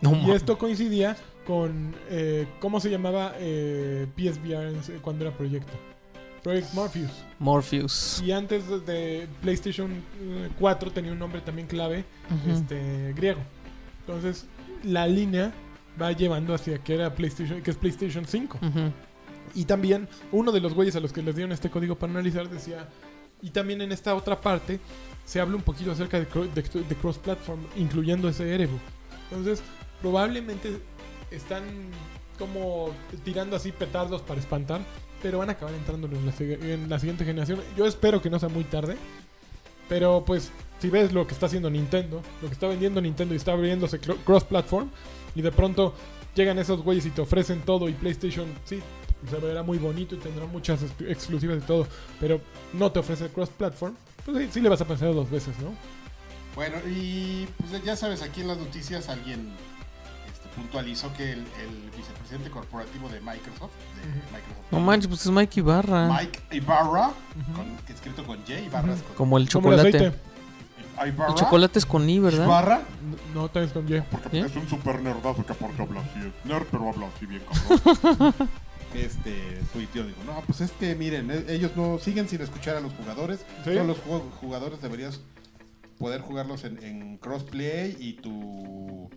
No, Y esto coincidía con. eh, ¿Cómo se llamaba eh, PSVR cuando era proyecto? Project Morpheus. Morpheus. Y antes de- PlayStation eh, 4 tenía un nombre también clave, este griego. Entonces, la línea va llevando hacia que era PlayStation, que es PlayStation 5. Ujú. Y también uno de los güeyes a los que les dieron este código para analizar decía Y también en esta otra parte se habla un poquito acerca de, de- de cross-platform, incluyendo ese Erebu. Entonces, probablemente están como tirando así petardos para espantar, pero van a acabar entrando en la, en la siguiente generación. Yo espero que no sea muy tarde, pero pues si ves lo que está haciendo Nintendo, lo que está vendiendo Nintendo y está abriéndose cro- cross-platform, y de pronto llegan esos güeyes y te ofrecen todo y PlayStation, sí, se verá muy bonito y tendrá muchas ex- exclusivas y todo, pero no te ofrece cross-platform, pues sí, sí le vas a pensar dos veces, ¿no? Bueno, y pues ya sabes, aquí en las noticias alguien este, puntualizó que el, el vicepresidente corporativo de Microsoft, de. Microsoft No manches, pues es Mike Ibarra. Mike Ibarra, Ujú. con- que escrito con J, Ibarra es con Como el Como el chocolate. aceite. Ibarra. El chocolate es con I, ¿verdad? Ibarra, No, también es con Y. porque es un super nerdazo que aparte habla así. es Nerd, pero habla así bien cabrón. Este tuiteo dijo, no, pues es que miren, eh, ellos no siguen sin escuchar a los jugadores. ¿Sí? Todos los ju- jugadores deberías poder jugarlos en, en crossplay y tu,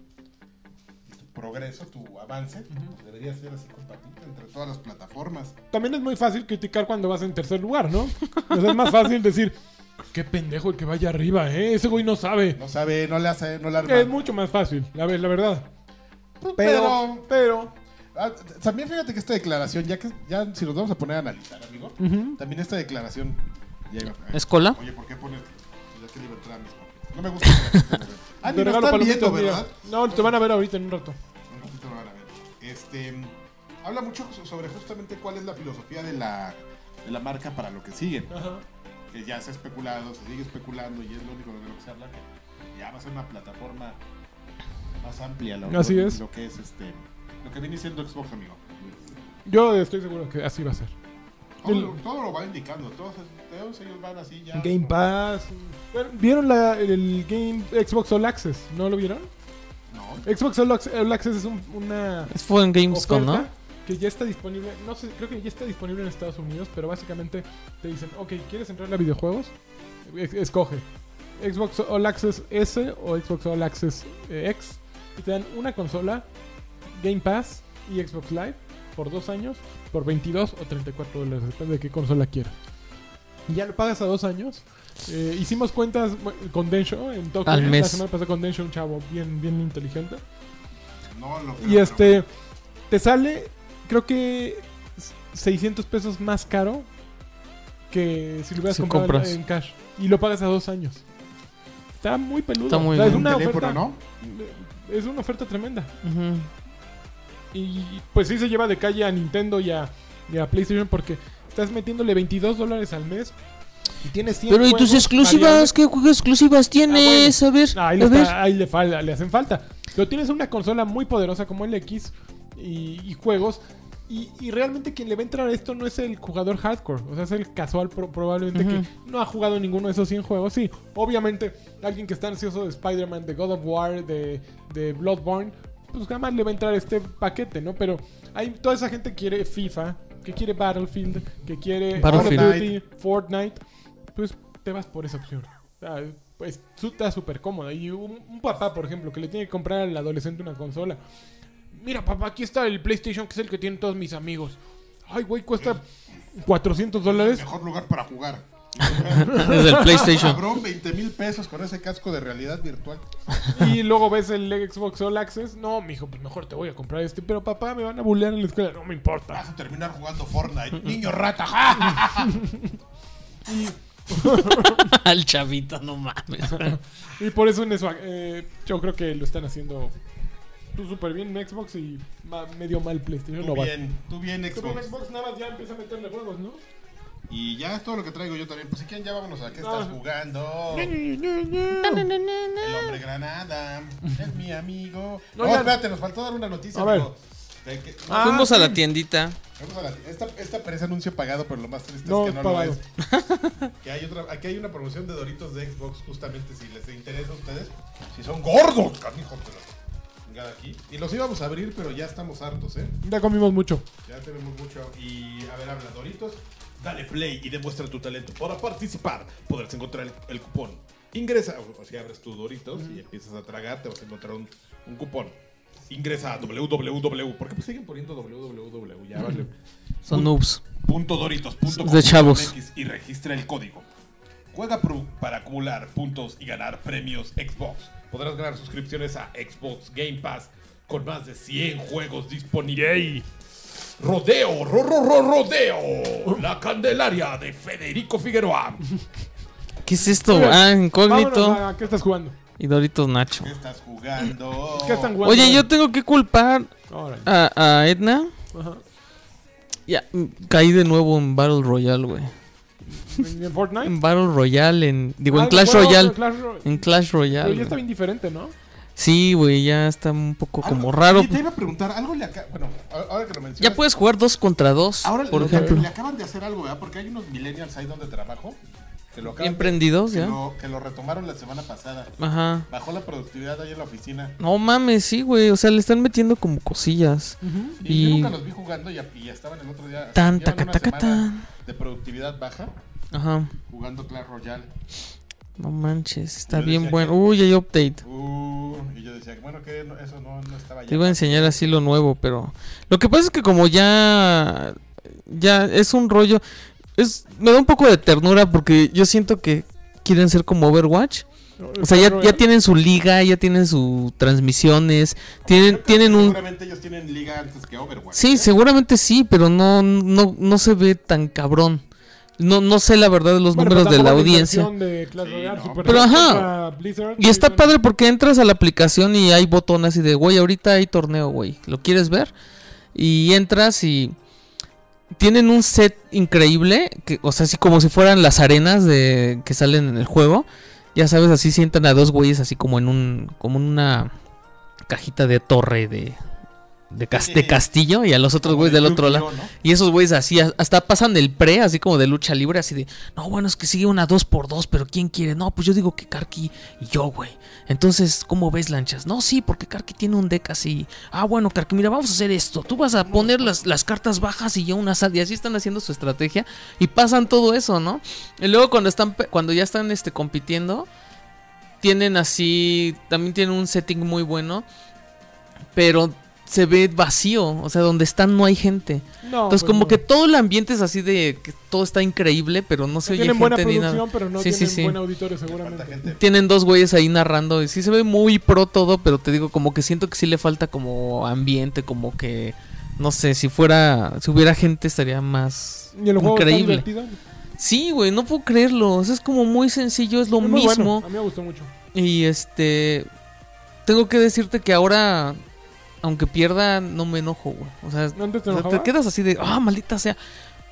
y tu progreso, tu avance, pues debería ser así compatible entre todas las plataformas. También es muy fácil criticar cuando vas en tercer lugar, ¿no? Es más fácil decir, qué pendejo el que vaya arriba, ¿eh? Ese güey no sabe. No sabe, no le hace, no le arma. Es mucho más fácil, la, la verdad. Pero, Pero, pero, ah, también fíjate que esta declaración, ya que ya si nos vamos a poner a analizar, amigo, también esta declaración. ya iba- ¿Es cola? Oye, ¿por qué pones? Ya que le iba a entrar a mis papeles. No me gusta. que la gente lo vea. Ah, ni regalo están viendo. ¿verdad? No, te van a ver ahorita en un rato. Un poquito lo van a ver. Este, habla mucho so- sobre justamente cuál es la filosofía de la, de la marca para lo que sigue. Ajá. Que ya se ha especulado, se sigue especulando y es lo único de lo que se habla que ya va a ser una plataforma más amplia. Lo, Así lo- es. Lo que es este, lo que viene siendo Xbox, amigo. Yo estoy seguro que así va a ser. Todo, El- lo- todo lo va indicando, todos, todos ellos van así ya. Game Pass. Bueno, ¿Vieron la- el Game Xbox All Access? ¿No lo vieron? No. Xbox All All Access es un- una Es fue en Gamescom, ¿no? Que ya está disponible. No sé, creo que ya está disponible en Estados Unidos, pero básicamente te dicen, ok, ¿quieres entrar a videojuegos? Es- Escoge Xbox All Access S o Xbox All Access eh, X y te dan una consola, Game Pass y Xbox Live por dos años por 22 o 34 dólares, depende de qué consola quieras. Y ya lo pagas a dos años. Eh, hicimos cuentas con Densho en Tokio. Al La mes. semana pasada con Densho, un chavo bien, bien inteligente. No lo Y este, te sale, creo que 600 pesos más caro que si lo hubieras Si comprado en- compras. en cash. Y lo pagas a dos años. Está muy peludo. Está muy O sea, es una teléfono, oferta, ¿no? Es una oferta tremenda. Y pues sí se lleva de calle a Nintendo y a, y a PlayStation porque estás metiéndole 22 dólares al mes y tienes 100 Pero ¿y tus exclusivas? variables. ¿Qué juegos exclusivas tienes? A ver, Ah, ahí, a le, ver. está- ahí le, fal- le hacen falta. Pero tienes una consola muy poderosa como el X y, y juegos. Y, y realmente quien le va a entrar a esto no es el jugador hardcore. O sea, es el casual pro- probablemente Ujú. que no ha jugado ninguno de esos 100 juegos. Sí, obviamente alguien que está ansioso de Spider-Man, de God of War, de, de Bloodborne, pues jamás le va a entrar este paquete, ¿no? Pero hay toda esa gente que quiere FIFA, que quiere Battlefield, que quiere Battlefield. Fortnite. Pues te vas por esa opción. Pues está súper cómoda. Y un, un papá, por ejemplo, que le tiene que comprar al adolescente una consola. Mira, papá, aquí está el PlayStation, que es el que tienen todos mis amigos. Ay, güey, cuesta 400 El dólares. mejor lugar para jugar. Desde el PlayStation. Cabrón, 20 mil pesos con ese casco de realidad virtual. Y luego ves el Xbox All Access. No, mijo, pues mejor te voy a comprar este. Pero papá, me van a bullear en la escuela. No me importa. Vas a terminar jugando Fortnite. Niño rata. Y, Al chavito, no mames. y por eso en eso, eh, yo creo que lo están haciendo tú súper bien en Xbox y ma- medio mal PlayStation. Tú no va. bien, tú bien Tú bien Xbox. Xbox nada más ya empieza a meterle juegos, ¿no? Y ya es todo lo que traigo yo también. Pues si quieren ya vámonos a qué estás Ah. jugando. El hombre granada. Es mi amigo. No, espérate, nos faltó dar una noticia. A ver. amigo. De que- Ah, Fuimos a la tiendita. Vamos a la- esta, esta parece anuncio pagado, pero lo más triste No, es que no pagado. lo es. Que hay otra, aquí hay una promoción de Doritos de Xbox, justamente si les interesa a ustedes. Si son gordos, canijos, de la chingada aquí. Y los íbamos a abrir, pero ya estamos hartos, ¿eh? Ya comimos mucho. Ya tenemos mucho. Y a ver, habla Doritos. Dale play y demuestra tu talento. Para participar, podrás encontrar el, el cupón. Ingresa, o, abres tu Doritos y empiezas a tragar, te vas a encontrar un, un cupón. Ingresa a www. ¿Por qué pues siguen poniendo www? Ya vale. Son noobs. Punto Doritos. punto De chavos. Y registra el código Juega pro- para acumular puntos y ganar premios Xbox. Podrás ganar suscripciones a Xbox Game Pass con más de 100 juegos disponibles. Rodeo, ro, ro, ro, rodeo. La Candelaria de Federico Figueroa. ¿Qué es esto? Ah, incógnito. Vámonos ¿Qué estás jugando? Y Doritos Nacho. ¿Qué estás jugando? ¿Qué están jugando? Oye, yo tengo que culpar a, a Edna. Ajá. Ya, caí de nuevo en Battle Royale, güey. ¿En, Fortnite? En Battle Royale, en. Digo, Ah, en Clash bueno, Royale. Clash Royale. En Clash Pero Royale. ya está bien diferente, ¿no? Sí, güey, ya está un poco como raro. Oye, Te iba a preguntar, algo le acaba. Bueno, ahora que lo mencionas. Ya puedes jugar dos contra dos, Ahora por le, ejemplo. le acaban de hacer algo, ¿verdad? Porque hay unos millennials ahí donde trabajo que lo acaban Bien de- prendidos, que ya. lo, que lo retomaron la semana pasada. Ajá. Bajó la productividad ahí en la oficina. No mames, sí, güey. O sea, le están metiendo como cosillas. Y, Y- yo nunca los vi jugando y, y estaban el otro día. Tan, taca, De productividad baja Ajá. jugando Clash Royale. No manches, está bien bueno. que- Uy, hay update. Uh, y yo decía, bueno, que eso no, no estaba ya. Te iba a enseñar así lo nuevo, pero lo que pasa es que como ya ya es un rollo es me da un poco de ternura porque yo siento que quieren ser como Overwatch. O sea, ya, ya tienen su liga, ya tienen sus transmisiones, tienen tienen un Seguramente ellos tienen liga antes que Overwatch. Sí, ¿eh? seguramente sí, pero no no no se ve tan cabrón. No no sé la verdad de los números de la audiencia. De Clash Sí, Royale, no, Super pero ajá. Blizzard, Y está padre porque entras a la aplicación y hay botón así de, güey, ahorita hay torneo, güey. ¿Lo quieres ver? Y entras y tienen un set increíble, que, o sea, así como si fueran las arenas de que salen en el juego. Ya sabes, así sientan a dos güeyes así como en un como en una cajita de torre de de, cas- de castillo y a los otros güeyes de del otro lado. Y esos güeyes así, hasta pasan el pre, así como de lucha libre, así de, no, bueno, es que sigue una 2 por 2 pero ¿quién quiere? No, pues yo digo que Karki y yo, güey. Entonces, ¿cómo ves, lanchas? No, sí, porque Karki tiene un deck así. Ah, bueno, Karki, mira, vamos a hacer esto. Tú vas a poner las, las cartas bajas y yo unas al- Y así están haciendo su estrategia. Y pasan todo eso, ¿no? Y luego cuando están, cuando ya están este, compitiendo, tienen así, también tienen un setting muy bueno. Pero se ve vacío, o sea, donde están no hay gente. No, Entonces, pues como no. que todo el ambiente es así de que todo está increíble, pero no se No oye tienen buena gente ni producción, nada. pero no Sí, sí, tienen sí. buen auditorio seguramente. Tienen dos güeyes ahí narrando y sí se ve muy pro todo, pero te digo, como que siento que sí le falta como ambiente, como que, no sé, si fuera, si hubiera gente estaría más ¿Y el juego increíble. está? Sí, güey, no puedo creerlo, o sea, es como muy sencillo, es lo Es muy bueno, mismo. A mí me gustó mucho. Y este, tengo que decirte que ahora, aunque pierda, no me enojo, güey. O sea, ¿No antes te o sea, enojaba? te quedas así de, ah, maldita sea.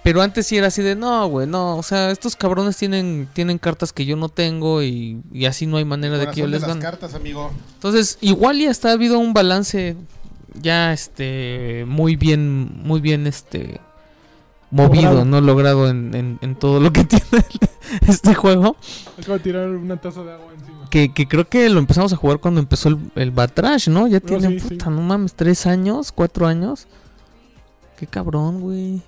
Pero antes sí era así de, no, güey, no. O sea, estos cabrones tienen, tienen cartas que yo no tengo y, y así no hay manera de que yo les las gane. cartas, amigo. Entonces, igual ya está, ha habido un balance ya, este, muy bien, muy bien, este, movido, Logrado. ¿no? Logrado en, en- en todo lo que tiene este juego. Acabo de tirar una taza de agua encima. Que, que creo que lo empezamos a jugar cuando empezó el, el Batrash, ¿no? Ya tiene, sí, sí. puta, no mames, tres años, cuatro años. Qué cabrón, güey.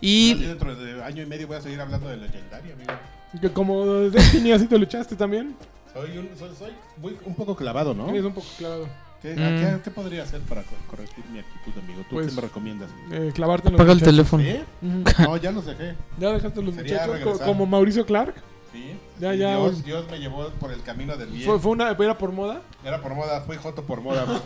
Y Y dentro de año y medio voy a seguir hablando de Legendaria, amigo. Que como Destiny así te luchaste también. Soy un, soy, soy muy- un poco clavado, ¿no? Eres un poco clavado. ¿Qué, Mm. qué, qué podría hacer para co- corregir mi actitud, amigo? ¿Tú Pues- qué me recomiendas? Eh, clavarte en los apaga el teléfono. ¿Sí? No, ya los dejé. Ya dejaste los Sería muchachos regresar. como Mauricio Clark. Sí. Ya, Sí, ya, Dios, Dios me llevó por el camino del bien. Fue, fue una era por moda. Era por moda, fui joto por moda.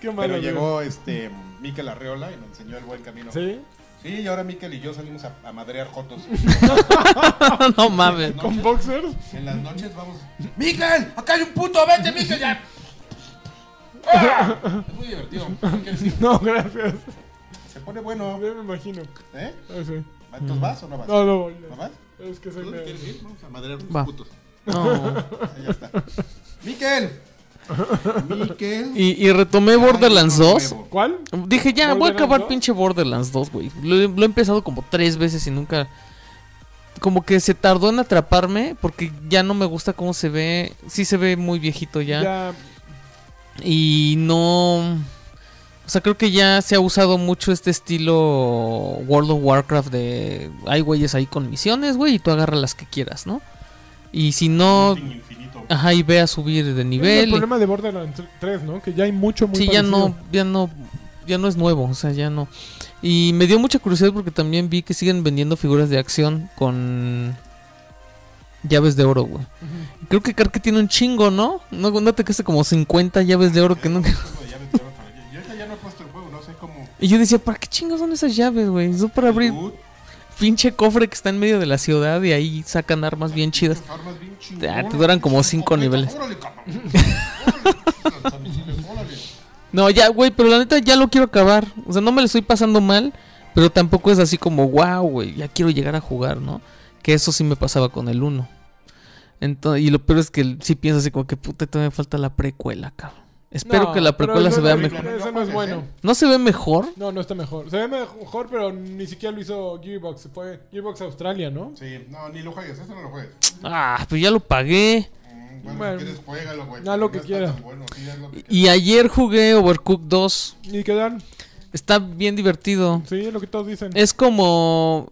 Qué malo. Pero llegó este Miquel Arreola y me enseñó el buen camino. Sí. Sí, y ahora Miquel y yo salimos a, a madrear jotos. no mames. Con boxers. En las noches vamos. ¡Miquel! ¡Acá hay un puto! ¡Vete, Miquel! ¡Ya! ¡Ah! Es muy divertido. Sí, No, gracias. Se pone bueno. Ya me imagino. ¿Eh? Ah, sí. ¿Entonces vas o no vas? No, no, ¿No no. vas? Es que soy ¿Tú quieres ir? Vamos a madrear unos Va. putos. No. Ahí ya está. ¡Miquel! ¡Miquel! Y, y retomé Borderlands Ay, no, 2. nuevo. ¿Cuál? Dije, ya, voy a ¿Borderlands acabar 2? pinche Borderlands 2, güey. Lo, he- lo he empezado como tres veces y nunca... Como que se tardó en atraparme porque ya no me gusta cómo se ve. Sí se ve muy viejito ya. Ya. Y no... O sea, creo que ya se ha usado mucho este estilo World of Warcraft de... Hay güeyes ahí con misiones, güey, y tú agarras las que quieras, ¿no? Y si no... Ajá, y ve a subir de Es el nivel. y- problema de Borderlands 3, ¿no? Que ya hay mucho muy Sí, ya parecido. no, ya no, ya no es nuevo, o sea, ya no. Y me dio mucha curiosidad porque también vi que siguen vendiendo figuras de acción con llaves de oro, güey. Ujú. Creo que Karki tiene un chingo, ¿no? No, no te quedaste como 50 llaves de oro que no. Y yo decía, ¿para qué chingos son esas llaves, güey? Son para abrir pinche cofre que está en medio de la ciudad y ahí sacan armas bien chidas. armas bien Ah, chingonas, te duran como cinco niveles. Órale. No, ya, güey, pero la neta ya lo quiero acabar. O sea, no me lo estoy pasando mal, pero tampoco es así como, wow, güey, ya quiero llegar a jugar, ¿no? Que eso sí me pasaba con el 1. Entonces, y lo peor es que sí pienso así como que puta, todavía me falta la precuela, cabrón. Espero No, que la precuela se vea es- mejor. Eso no es bueno. ¿No se ve mejor? No, no está mejor. Se ve mejor, pero ni siquiera lo hizo Gearbox. Fue Gearbox Australia, ¿no? Sí, no, ni lo juegues, eso no lo juegues. Ah, pues ya lo pagué. Mm, Bueno, Bueno. si quieres, juégalo, güey. Haz lo que no está quiera. tan bueno, sí, haz lo que Y ayer jugué Overcooked 2. ¿Y qué dan? Está bien divertido. Sí, es lo que todos dicen. Es como...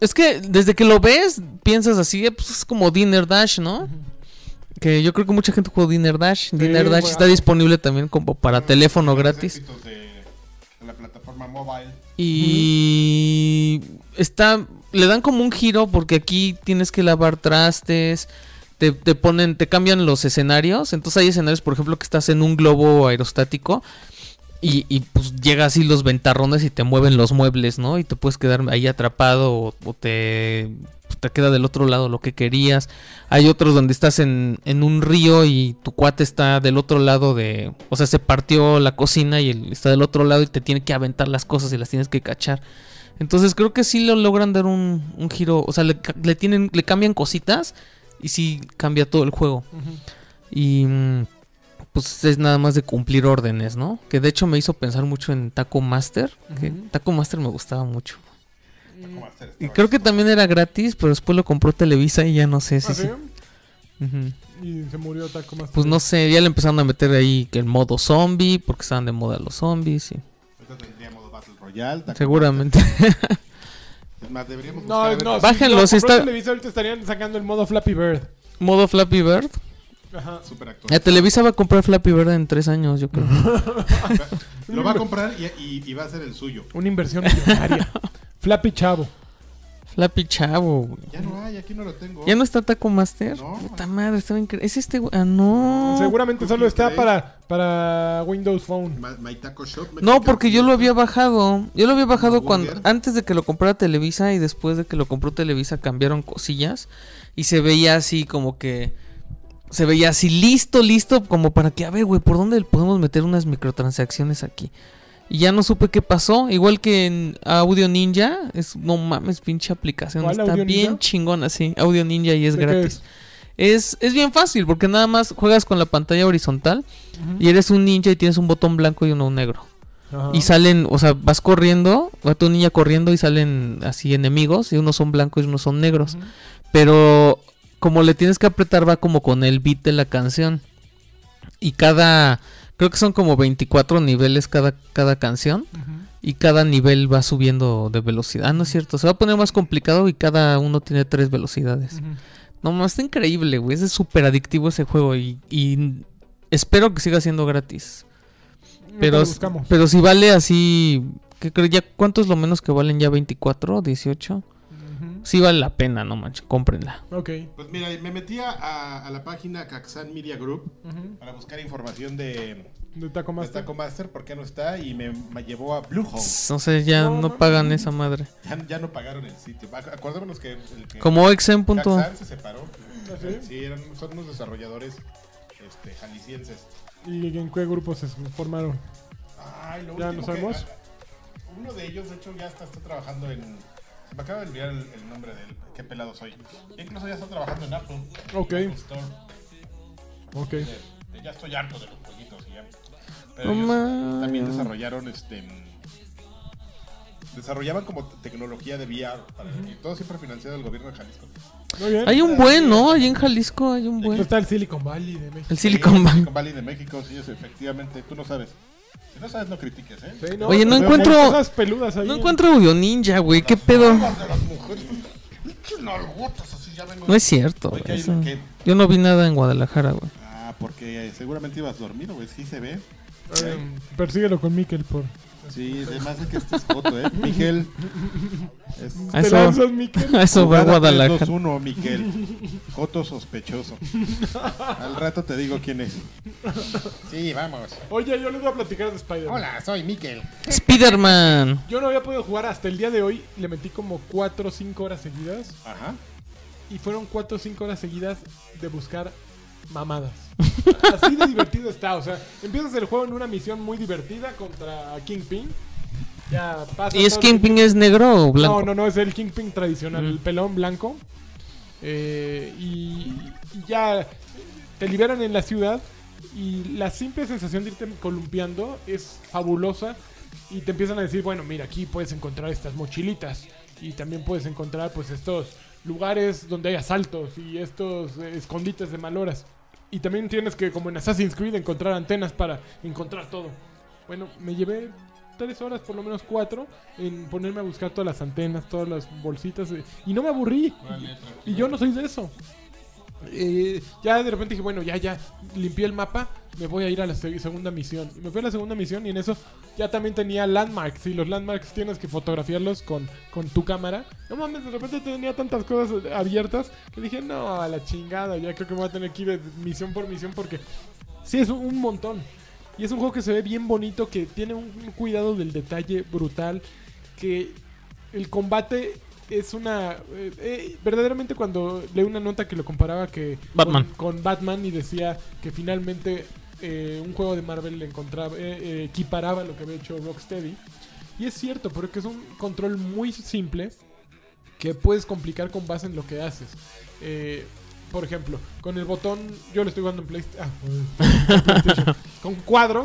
Es que desde que lo ves, piensas así, eh, pues es como Dinner Dash, ¿no? Que yo creo que mucha gente jugó Dinner Dash. Dinner Dash bueno. está disponible también como para teléfono gratis. De, de la plataforma mobile. Y está, le dan como un giro porque aquí tienes que lavar trastes, te, te ponen, te cambian los escenarios. Entonces hay escenarios, por ejemplo, que estás en un globo aerostático y, y, pues llega así los ventarrones y te mueven los muebles, ¿no? Y te puedes quedar ahí atrapado o, o te, te queda del otro lado lo que querías. Hay otros donde estás en, en un río y tu cuate está del otro lado de... O sea, se partió la cocina y él está del otro lado y te tiene que aventar las cosas y las tienes que cachar. Entonces creo que sí lo logran dar un, un giro. O sea, le, le tienen, le cambian cositas y sí cambia todo el juego. Y mm, pues es nada más de cumplir órdenes, ¿no? Que de hecho me hizo pensar mucho en Taco Master. Que. Taco Master me gustaba mucho. Y creo que también era gratis, pero después lo compró Televisa y ya no sé si... ¿Ah, sí? sí. Y se murió Taco Master. Pues no sé, ya le empezaron a meter ahí que el modo zombie, porque estaban de moda los zombies. y- Ahorita tendríamos Battle Royale. Taco Seguramente. Más, deberíamos No. Bájenlo, si está- Televisa, ahorita estarían sacando el modo Flappy Bird. modo Flappy Bird. Ajá. Super La actualizado. Televisa va a comprar Flappy Bird en tres años, yo creo. Lo va a comprar y, y- y va a ser el suyo. Una inversión millonaria. Flappy Chavo. Flappy Chavo. güey. Ya no hay, aquí no lo tengo. ¿Ya no está Taco Master? No. Puta madre, estaba increíble. ¿Es este güey? Ah, no. Seguramente solo está para, para Windows Phone. Ma- My Taco Shop. No, porque yo lo había bajado. Yo lo había bajado ¿Como cuando Burger? antes de que lo comprara Televisa y después de que lo compró Televisa cambiaron cosillas y se veía así como que se veía así listo, listo como para que a ver, güey, ¿por dónde podemos meter unas microtransacciones aquí? Y ya no supe qué pasó, igual que en Audio Ninja, es no mames, pinche aplicación, ¿Cuál, está Audio bien Ninja? chingona, sí, Audio Ninja y es ¿De qué gratis. Es, es bien fácil porque nada más juegas con la pantalla horizontal y eres un ninja y tienes un botón blanco y uno negro. Y salen, o sea, vas corriendo, va tu niña corriendo y salen así enemigos, y unos son blancos y unos son negros. Pero como le tienes que apretar, va como con el beat de la canción. Y cada, creo que son como 24 niveles cada, cada canción. Y cada nivel va subiendo de velocidad. Ah, no es cierto, se va a poner más complicado y cada uno tiene tres velocidades. No, más está increíble, güey. Es súper adictivo ese juego y, y espero que siga siendo gratis. Pero, pero si vale así, ¿qué creo ya cuánto es lo menos que valen ya 24, 18? Ujú. Sí vale la pena, no manches, cómprenla. Ok. Pues mira, me metí a, a la página Caxan Media Group Ujú. para buscar información de, De Taco de Master. Taco Master, por qué no está, y me, me llevó a Bluehost. No sé, ya No, no, mames. pagan esa madre. Ya, ya no pagaron el sitio. Ac- Acordémonos que, el que Como Exen. se separó. ¿Ah, sí? Sí, eran, son unos desarrolladores este, jaliscienses. ¿Y en qué grupos se formaron? Ay, lo ¿Ya no sabemos? que- uno de ellos, de hecho, ya está, está trabajando en. Me acaba de olvidar el, el nombre de él. Qué pelado soy. Incluso ya está trabajando en Apple. Ok. Apple Store. Ok. De- de- ya estoy harto de los jueguitos y ya. Pero ellos también desarrollaron este. Desarrollaban como tecnología de VR. Para, y todo siempre financiado del gobierno de Jalisco. Muy bien. Hay un buen, ¿no? Ahí en Jalisco hay un buen. está el Silicon Valley de México. El Silicon Sí, Valley. Silicon Valley de México, sí, es, efectivamente. Tú no sabes. Si no sabes, no critiques, ¿eh? Sí, Oye, no encuentro- peludas ahí. No encuentro Audio Ninja, güey, qué pedo. No es cierto, Oye, güey, que- eso- que- Yo no vi nada en Guadalajara, güey. Ah, porque seguramente ibas dormido, güey. Sí se ve. Eh, persíguelo con Mikel por Sí, además de que este es foto, ¿eh? Miguel. Es A ¿Te eso, lanzas, Miquel? a eso va Jugada Guadalajara. 3-2-1, Miquel. Joto sospechoso. Al rato te digo quién es. Sí, vamos. Oye, yo les voy a platicar de Spider-Man. Hola, soy Miquel. Spider-Man. Yo no había podido jugar hasta el día de hoy. Le metí como 4 o 5 horas seguidas. Ajá. Y fueron 4 o 5 horas seguidas de buscar mamadas. Así de divertido está. O sea, empiezas el juego en una misión muy divertida contra Kingpin. Ya pasa. ¿Y es Kingpin es negro o blanco? No, no, no, es el Kingpin tradicional, Mm. el pelón blanco. Eh, y, y ya te liberan en la ciudad y la simple sensación de irte columpiando es fabulosa y te empiezan a decir, bueno, mira, aquí puedes encontrar estas mochilitas y también puedes encontrar pues estos lugares donde hay asaltos y estos eh, escondites de maloras. Y también tienes que, como en Assassin's Creed, encontrar antenas para encontrar todo. Bueno, me llevé tres horas, por lo menos cuatro, en ponerme a buscar todas las antenas, todas las bolsitas. eh, y no me aburrí. Y yo no soy de eso. Eh, ya de repente dije, bueno, ya, ya, limpié el mapa, me voy a ir a la se- segunda misión. Y me fui a la segunda misión y en eso ya también tenía landmarks. Y los landmarks tienes que fotografiarlos con, con tu cámara. No mames, de repente tenía tantas cosas abiertas que dije, no, a la chingada, ya creo que voy a tener que ir de misión por misión porque sí es un, montón. Y es un juego que se ve bien bonito, que tiene un cuidado del detalle brutal, que el combate es una... eh, eh, verdaderamente cuando leí una nota que lo comparaba que Batman. Con, con Batman y decía que finalmente eh, un juego de Marvel le encontraba, equiparaba lo que había hecho Rocksteady. Y es cierto, porque es un control muy simple que puedes complicar con base en lo que haces. Eh, por ejemplo, con el botón, yo lo estoy jugando en Playsta- ah, en PlayStation. con cuadro,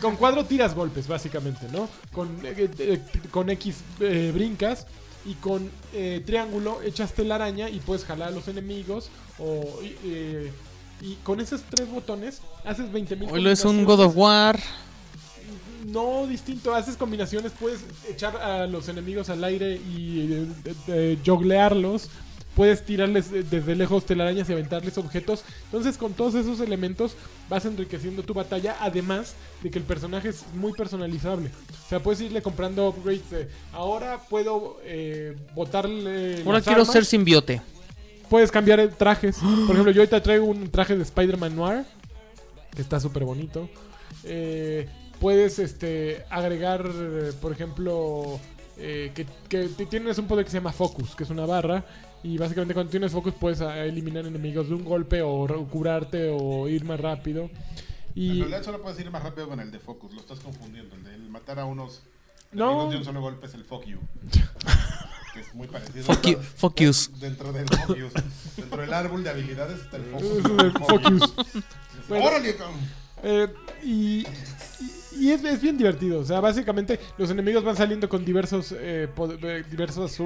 con cuadro tiras golpes, básicamente, ¿no? Con, eh, eh, con X eh, brincas y con eh, triángulo echas telaraña y puedes jalar a los enemigos. O, y, eh, y con esos tres botones haces 20.000 Hoy lo es un God of War. no distinto, haces combinaciones, puedes echar a los enemigos al aire y eh, eh, joglearlos, puedes tirarles eh, desde lejos telarañas y aventarles objetos. Entonces con todos esos elementos vas enriqueciendo tu batalla, además de que el personaje es muy personalizable. O sea, puedes irle comprando upgrades de, ahora puedo eh, botarle... Ahora quiero armas". ser simbiote. Puedes cambiar trajes. Por ejemplo, yo ahorita traigo un traje de Spider-Man Noir. Que está súper bonito. Eh, puedes este, agregar, por ejemplo, eh, que, tienes un poder que se llama Focus, que es una barra. Y básicamente cuando tienes Focus puedes ah, eliminar enemigos de un golpe o curarte o ir más rápido. En Y realidad solo puedes ir más rápido con el de Focus, lo estás confundiendo. El de matar a unos No. enemigos de un solo golpe es el Fuck You. que es muy parecido. Fuck you- fuck yous. Dentro del Fuck Yous. Dentro del árbol de habilidades está el Focus. Eso es el Focus. Bueno. ¡Órale! Eh, y es, es bien divertido. O sea, básicamente los enemigos van saliendo con diversos eh, eh, diversas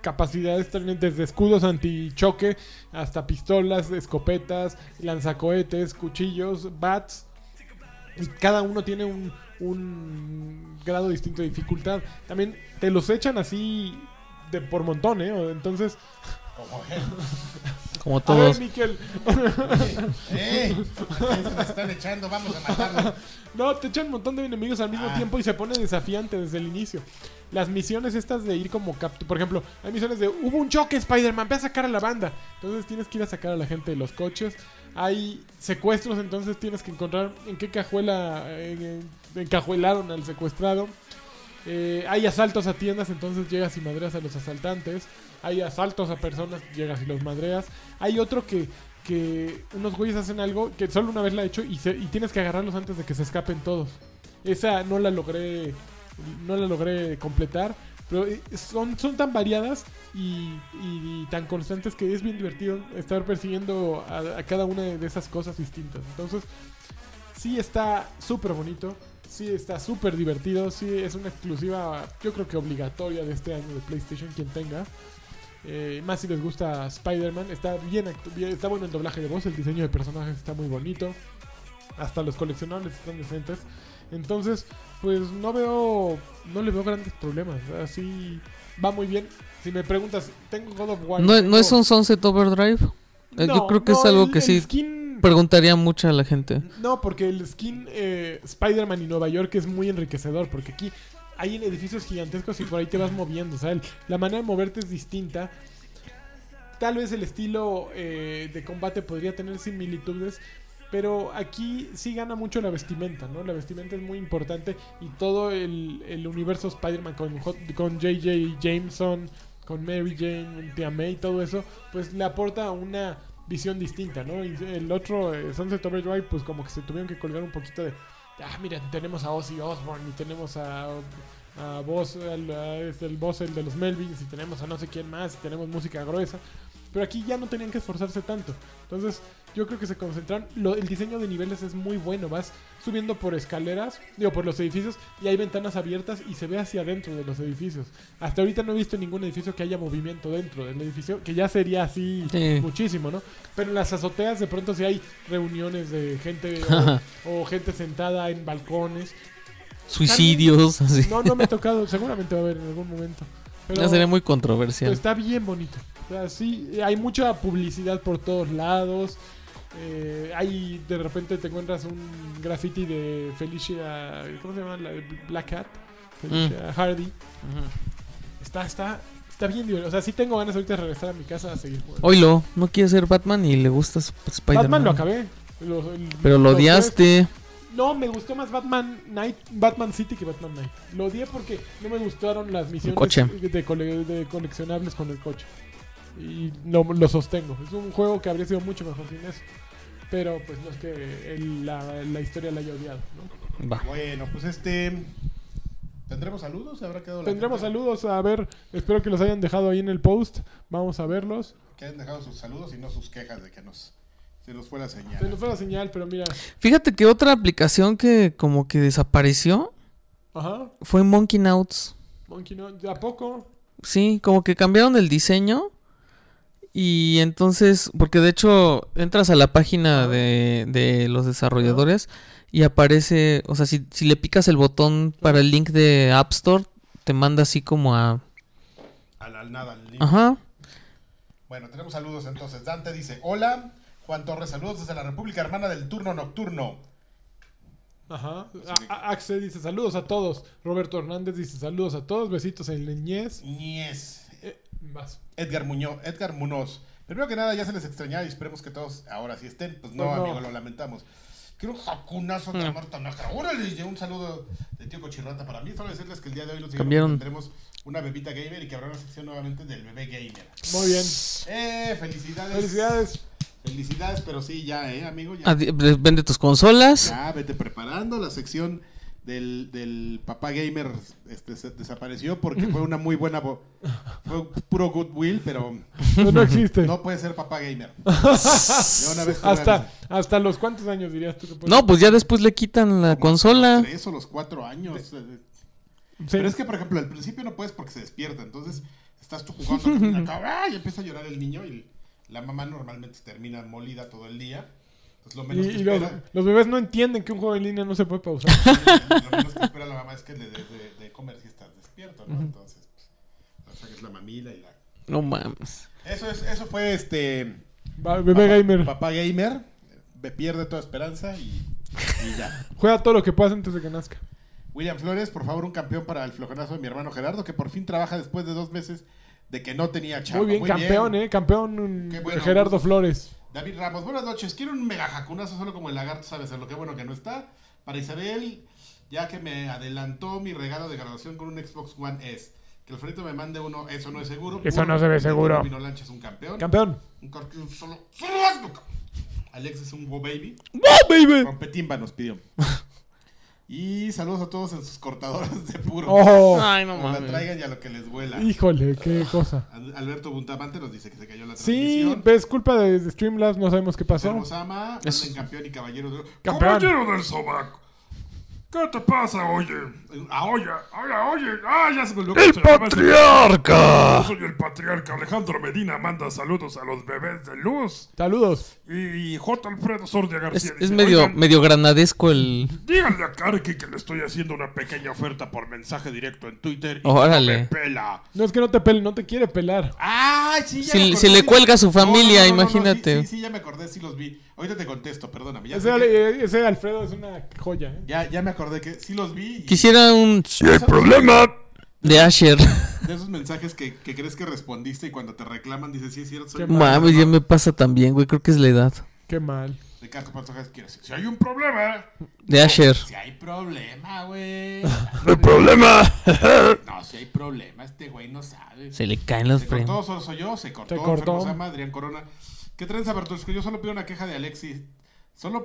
capacidades, también desde escudos antichoque hasta pistolas, escopetas, lanzacohetes, cuchillos, bats. Y cada uno tiene un, un grado distinto de dificultad. También te los echan así de por montón, ¿eh? Entonces, Como él. Como a ver, todos. Miquel. ¡Eh! ¿A quién se la están echando? Vamos a matarlo. No, te echan un montón de enemigos al mismo Ah. tiempo y se pone desafiante desde el inicio. Las misiones estas de ir como captu por ejemplo, hay misiones de hubo un choque Spider-Man, ve a sacar a la banda. Entonces tienes que ir a sacar a la gente de los coches. Hay secuestros, entonces tienes que encontrar en qué cajuela eh, encajuelaron al secuestrado. Eh, hay asaltos a tiendas, entonces llegas y madreas a los asaltantes. Hay asaltos a personas, llegas y los madreas. Hay otro que, que unos güeyes hacen algo que solo una vez la he hecho y, se- y tienes que agarrarlos antes de que se escapen todos. Esa no la logré, no la logré completar. Pero eh, son, son tan variadas y, tan constantes que es bien divertido estar persiguiendo a, a cada una de esas cosas distintas. Entonces, sí está súper bonito, sí está súper divertido, sí es una exclusiva, yo creo que obligatoria de este año de PlayStation, quien tenga. Eh, más si les gusta Spider-Man, está bien, bien- está bueno el doblaje de voz, el diseño de personajes está muy bonito, hasta los coleccionables están decentes. Entonces, pues no veo, no le veo grandes problemas, así va muy bien. Si me preguntas, tengo God of War. ¿No, tengo- ¿No es un Sunset Overdrive? Eh, Yo creo que es algo el- que el sí. skin preguntaría mucho a la gente. No, porque el skin eh, Spider-Man y Nueva York es muy enriquecedor, porque aquí hay edificios gigantescos y por ahí te vas moviendo, o sea, la manera de moverte es distinta. Tal vez el estilo eh, de combate podría tener similitudes, pero aquí sí gana mucho la vestimenta, ¿no? La vestimenta es muy importante y todo el, universo Spider-Man con, con JJ Jameson, con Mary Jane, Tia May, todo eso, pues le aporta una visión distinta, ¿no? Y el otro, eh, Sunset Overdrive, pues como que se tuvieron que colgar un poquito de, ah, mira, tenemos a Ozzy Osbourne y tenemos a, a Boss, el, el boss el de los Melvins y tenemos a no sé quién más y tenemos música gruesa. Pero aquí ya no tenían que esforzarse tanto. Entonces, yo creo que se concentraron. Lo- el diseño de niveles es muy bueno. Vas subiendo por escaleras, digo, por los edificios, y hay ventanas abiertas y se ve hacia adentro de los edificios. Hasta ahorita no he visto ningún edificio que haya movimiento dentro del edificio, que ya sería así Sí. muchísimo, ¿no? Pero en las azoteas de pronto sí hay reuniones de gente o, o gente sentada en balcones. Suicidios, así. No, no me ha tocado, seguramente va a haber en algún momento. Pero Ya sería muy controversial. está bien bonito. O sea, sí, hay mucha publicidad por todos lados. Eh, hay de repente te encuentras un graffiti de Felicia, ¿cómo se llama? La de Black Cat, Felicia Hardy. Ujú. Está, está, está bien divertido. O sea, sí tengo ganas ahorita de regresar a mi casa a seguir jugando. Oilo, no quiere ser Batman y le gusta Sp- Spider-Man. Batman lo acabé. Lo- el- Pero lo odiaste. No, me gustó más Batman Night, Batman City que Batman Night. Lo odié porque no me gustaron las misiones coche. De, cole- de coleccionables con el coche. Y no lo sostengo. Es un juego que habría sido mucho mejor sin eso. Pero pues no es que el- la, la historia la haya odiado. ¿no? Va. Bueno, pues este. ¿Tendremos saludos? ¿Habrá quedado Tendremos gente? saludos. A ver, espero que los hayan dejado ahí en el post. Vamos a verlos. Que hayan dejado sus saludos y no sus quejas de que nos. Se nos fue la señal. Se nos fue la señal, pero mira. Fíjate que otra aplicación que como que desapareció Ajá. fue Monkey Nauts. Monkey no, ¿A poco? Sí, como que cambiaron el diseño. Y entonces, porque de hecho entras a la página de, de los desarrolladores y aparece, o sea, si, si le picas el botón para el link de App Store, te manda así como a... Al, al nada, al link. Ajá. Bueno, tenemos saludos entonces. Dante dice: Hola. Juan Torres, saludos desde la República Hermana del Turno Nocturno. Ajá. A- Axe dice saludos a todos. Roberto Hernández dice saludos a todos. Besitos en leñez. Nies. Eh, vas. Edgar Muñoz, Edgar Munoz. Primero que nada, ya se les extrañaba y esperemos que todos ahora sí estén. Pues no, Pues no. amigo, lo lamentamos. Quiero un jacunazo de Marta Nájera. Órale, un saludo de tío Cochirrata para mí. Solo decirles que el día de hoy los Cambiaron. tendremos una bebita gamer y que habrá una sección nuevamente del bebé gamer. Muy bien. Eh, felicidades. Felicidades. Felicidades, pero sí, ya, eh, amigo. Ya, Vende tus consolas. ya vete preparando. La sección del, del papá gamer este, se- desapareció porque fue una muy buena. Fue puro goodwill, pero No, no existe. no puede ser papá gamer. Ya una vez hasta, hasta los cuántos años dirías tú que puede No, pues ya después le quitan la Como consola. Los tres o los cuatro años. eh, Sí. Pero es que, por ejemplo, al principio no puedes porque se despierta. Entonces, estás tú jugando cabra y empieza a llorar el niño y la mamá normalmente termina molida todo el día. Entonces, lo Y, menos que y espera, los bebés no entienden que un juego en línea no se puede pausar. lo menos que espera la mamá es que le des de, de comer si estás despierto, ¿no? Entonces, pues, o sea, que es la mamila y la... No mames. Eso, es, eso fue este... Bebé papá, gamer. Papá gamer. eh, Pierde toda esperanza y, y ya. Juega todo lo que puedas antes de que nazca. William Flores, por favor, un campeón para el flojonazo de mi hermano Gerardo, que por fin trabaja después de dos meses de que no tenía chamba. Muy bien, campeón, ¿eh? Campeón Qué bueno. Gerardo Flores. David Ramos, buenas noches. Quiero un mega jacunazo solo como el lagarto sabe hacerlo. Qué bueno que no está. Para Isabel, ya que me adelantó mi regalo de graduación con un Xbox One S. Que el Alfredito me mande uno, eso no es seguro. Eso no se ve seguro. Vino Lancha es un campeón. Campeón. un cartoon solo. ¡Solo! Alex es un Go Baby. baby! Rompetimba nos pidió. Y saludos a todos en sus cortadoras de puro. Oh, Ay, no Como la mames. traigan y a lo que les vuela. híjole, qué cosa. Al- Alberto Buntamante nos dice que se cayó la Sí, transmisión. es culpa de de Streamlabs, no sabemos qué pasó. Es- campeón y caballero del... Campeón. ¡Caballero del sobaco! ¿Qué te pasa, oye? Ah, oye, oye, oye. Ah, ya se me olvidó ¡El se patriarca! Yo soy el patriarca Alejandro Medina. Manda saludos a los bebés de luz. Saludos. Y J. Alfredo Sordia Es, García. es dice, medio, "Oigan, medio granadesco el. Díganle a Karki que le estoy haciendo una pequeña oferta por mensaje directo en Twitter. Y Órale. no me pela. No es que no te pele, no te quiere pelar. ¡Ay, sí, ya Si- me acordé, si le cuelga a su familia, No, no, no, no, no, imagínate. Sí, sí, ya me acordé, sí los vi. Ahorita te contesto, perdóname. Ya, Ese, que- Ale- ese Alfredo es una joya. ¿eh? ya, ya me acordé que sí los vi. y- Quisiera un. Si hay problema, de Asher. De esos mensajes que, que crees que respondiste y cuando te reclaman dices, sí, es cierto, soy Mames, ya perdedor". me pasa también, güey. Creo que es la edad. Qué mal. Ricardo Pantojas quiere decir, si hay un problema, De Asher. si hay problema, güey. no hay problema. No, si hay problema, este güey no sabe. Se le caen los Se frenos. cortó, solo soy yo, se cortó, Se cortó. se Adrián Corona. ¿Qué trenza, Bertusco? Yo solo pido una queja de Alexis. Solo...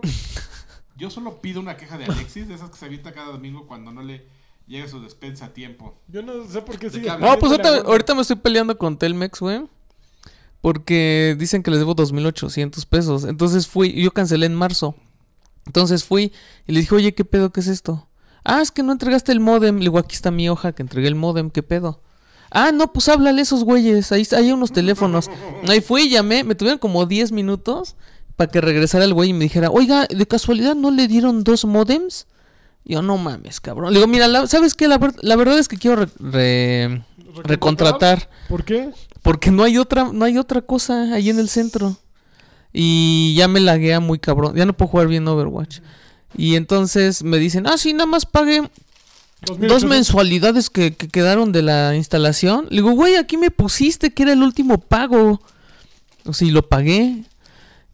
Yo solo pido una queja de Alexis, de esas que se avienta cada domingo cuando no le llega su despensa a tiempo. Yo no sé por qué ¿De sigue. No, pues ahorita, me estoy peleando con Telmex, güey. Porque dicen que les debo 2.800 pesos. Entonces fui, yo cancelé en marzo. Entonces fui y le dije, oye, ¿qué pedo? ¿Qué es esto? Ah, es que no entregaste el modem. Le digo, aquí está mi hoja que entregué el modem. ¿Qué pedo? Ah, no, pues háblale a esos güeyes. Ahí hay unos teléfonos. Ahí fui y llamé. Me tuvieron como 10 minutos para que regresara el güey y me dijera, oiga, ¿de casualidad no le dieron dos modems? Yo, no mames, cabrón. Le digo, mira, la- ¿sabes qué? La, ver- la verdad es que quiero re- re- recontratar. ¿Por qué? Porque no hay otra, no hay otra cosa ahí en el centro. Y ya me laguea muy cabrón. Ya no puedo jugar bien Overwatch. Y entonces me dicen, ah, sí, nada más pagué dos 2800. mensualidades que, que quedaron de la instalación. Le digo, güey, aquí me pusiste que era el último pago. O sea, y lo pagué.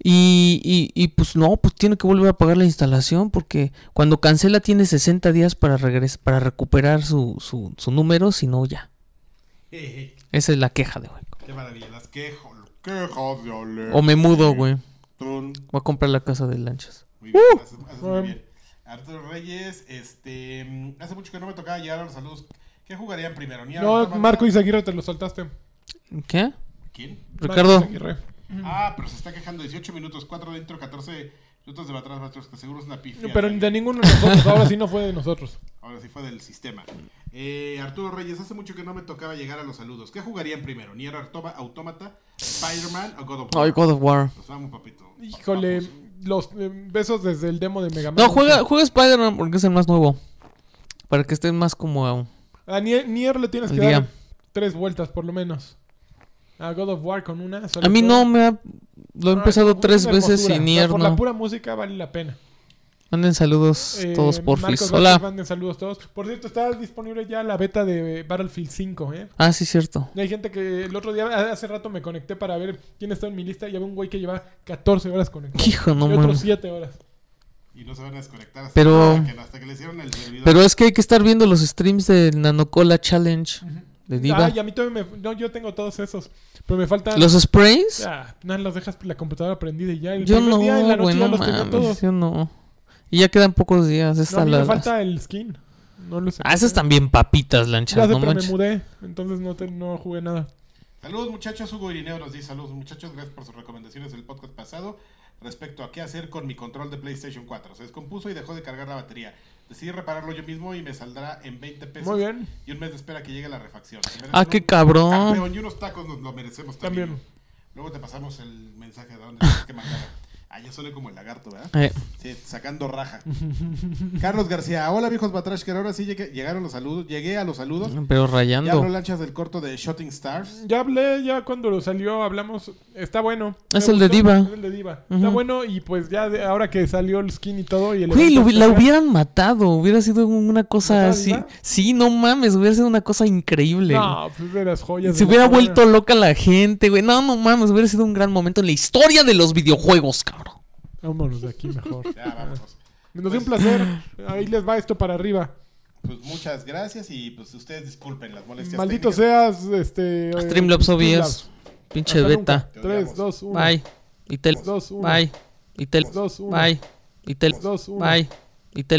Y, y, y pues no, pues tiene que volver a pagar la instalación porque cuando cancela tiene 60 días para regres para recuperar su, su, su número, si no ya. Esa es la queja de hoy. Qué maravilla, las quejas, quejas de Ale. O me mudo, güey. Voy a comprar la casa de lanchas. Muy bien, haces, haces muy bien. Arturo Reyes, este, hace mucho que no me tocaba llegar a los saludos. ¿Qué jugarían primero? ¿Nier No? Marco Izaguirre te lo soltaste. ¿Qué? ¿Quién? Ricardo. Marco Izaguirre. Ah, pero se está quejando 18 minutos, 4 dentro, 14 minutos de atrás, atrás, que seguro es una pifia. Pero de ninguno de nosotros. Ahora sí no fue de nosotros. Ahora sí fue del sistema. Eh, Arturo Reyes, hace mucho que no me tocaba llegar a los saludos. ¿Qué jugarían primero? ¿Nier Automa- Automata, Spider-Man o God of War? Ay, God of War. Pues vamos, papito. Híjole, Vamos. los eh, besos desde el demo de Mega Man. No, juega, juega Spider-Man porque es el más nuevo. Para que estés más como... a- A Nier, Nier le tienes que dar tres vueltas por lo menos. A God of War con una. sobre A mí todo. no me ha... Lo he empezado es tres veces O sea, Nier Por no. la pura música vale la pena. Manden saludos Eh, todos por Marcos Hola. manden saludos todos. Por cierto, está disponible ya la beta de Battlefield 5, ¿eh? Ah, sí, cierto. Y hay gente que el otro día, hace rato me conecté para ver quién está en mi lista y había un güey que lleva 14 horas conectado. Hijo, no y otros mames. 7 horas. Y no se van a desconectar hasta, Pero- que, hasta que le hicieron el servidor. Pero es que hay que estar viendo los streams del Nanocola Challenge de Diva. Ay, a mí todavía me... No, yo tengo todos esos. Pero me faltan... ¿Los sprays? Ya, nada, los dejas la computadora prendida y ya. El Yo no, día en la noche güey, ya no los tenía mames. todos. Yo no. Y ya quedan pocos días. No, Esta a mí me falta el skin. No lo sé. Ah, esas también papitas, Ya lanchas, sé, no pero me manches. mudé. Entonces no, te, no jugué nada. Saludos muchachos, Hugo Irineo nos dice saludos muchachos, gracias por sus recomendaciones del podcast pasado respecto a qué hacer con mi control de PlayStation 4. Se descompuso y dejó de cargar la batería. Decidí repararlo yo mismo y me saldrá en 20 pesos. Muy bien. Y un mes de espera que llegue la refacción. Ah, qué cabrón. campeón y unos tacos nos lo merecemos también. También. Luego te pasamos el mensaje de dónde tienes que mandar. Ah, ya suena como el lagarto, ¿verdad? Eh, Sí, sacando raja. Carlos García, hola viejos Batrash, que ahora sí llegué- llegaron los saludos. Llegué a los saludos. pero Ya rayando. habló lanchas del corto de Shooting Stars. Ya hablé, ya cuando salió hablamos. Está bueno. Es el de gustó, Diva. Es el de Diva. Está bueno y pues ya de- ahora que salió el skin y todo. Y el Güey, lo- la hubieran matado. Hubiera sido una cosa ¿Matar a así. Diva? Sí, no mames. Hubiera sido una cosa increíble. No, pues de las joyas. Se hubiera vuelto loca la gente, güey. No, no mames. Hubiera sido un gran momento en la historia de los videojuegos, cabrón. Vámonos de aquí mejor. Ya, vámonos. Nos dio un placer. Ahí les va esto para arriba. Pues muchas gracias y pues ustedes disculpen las molestias. Maldito técnicas. seas, este. eh, Streamlabs. OBS. Pinche beta. nunca. Te 3, odiamos. 2, 1. Bye. Y tel. 2, 1. Bye. Y tel. 2, 1. Bye. Y tel. 2, 1. Bye. Y tel.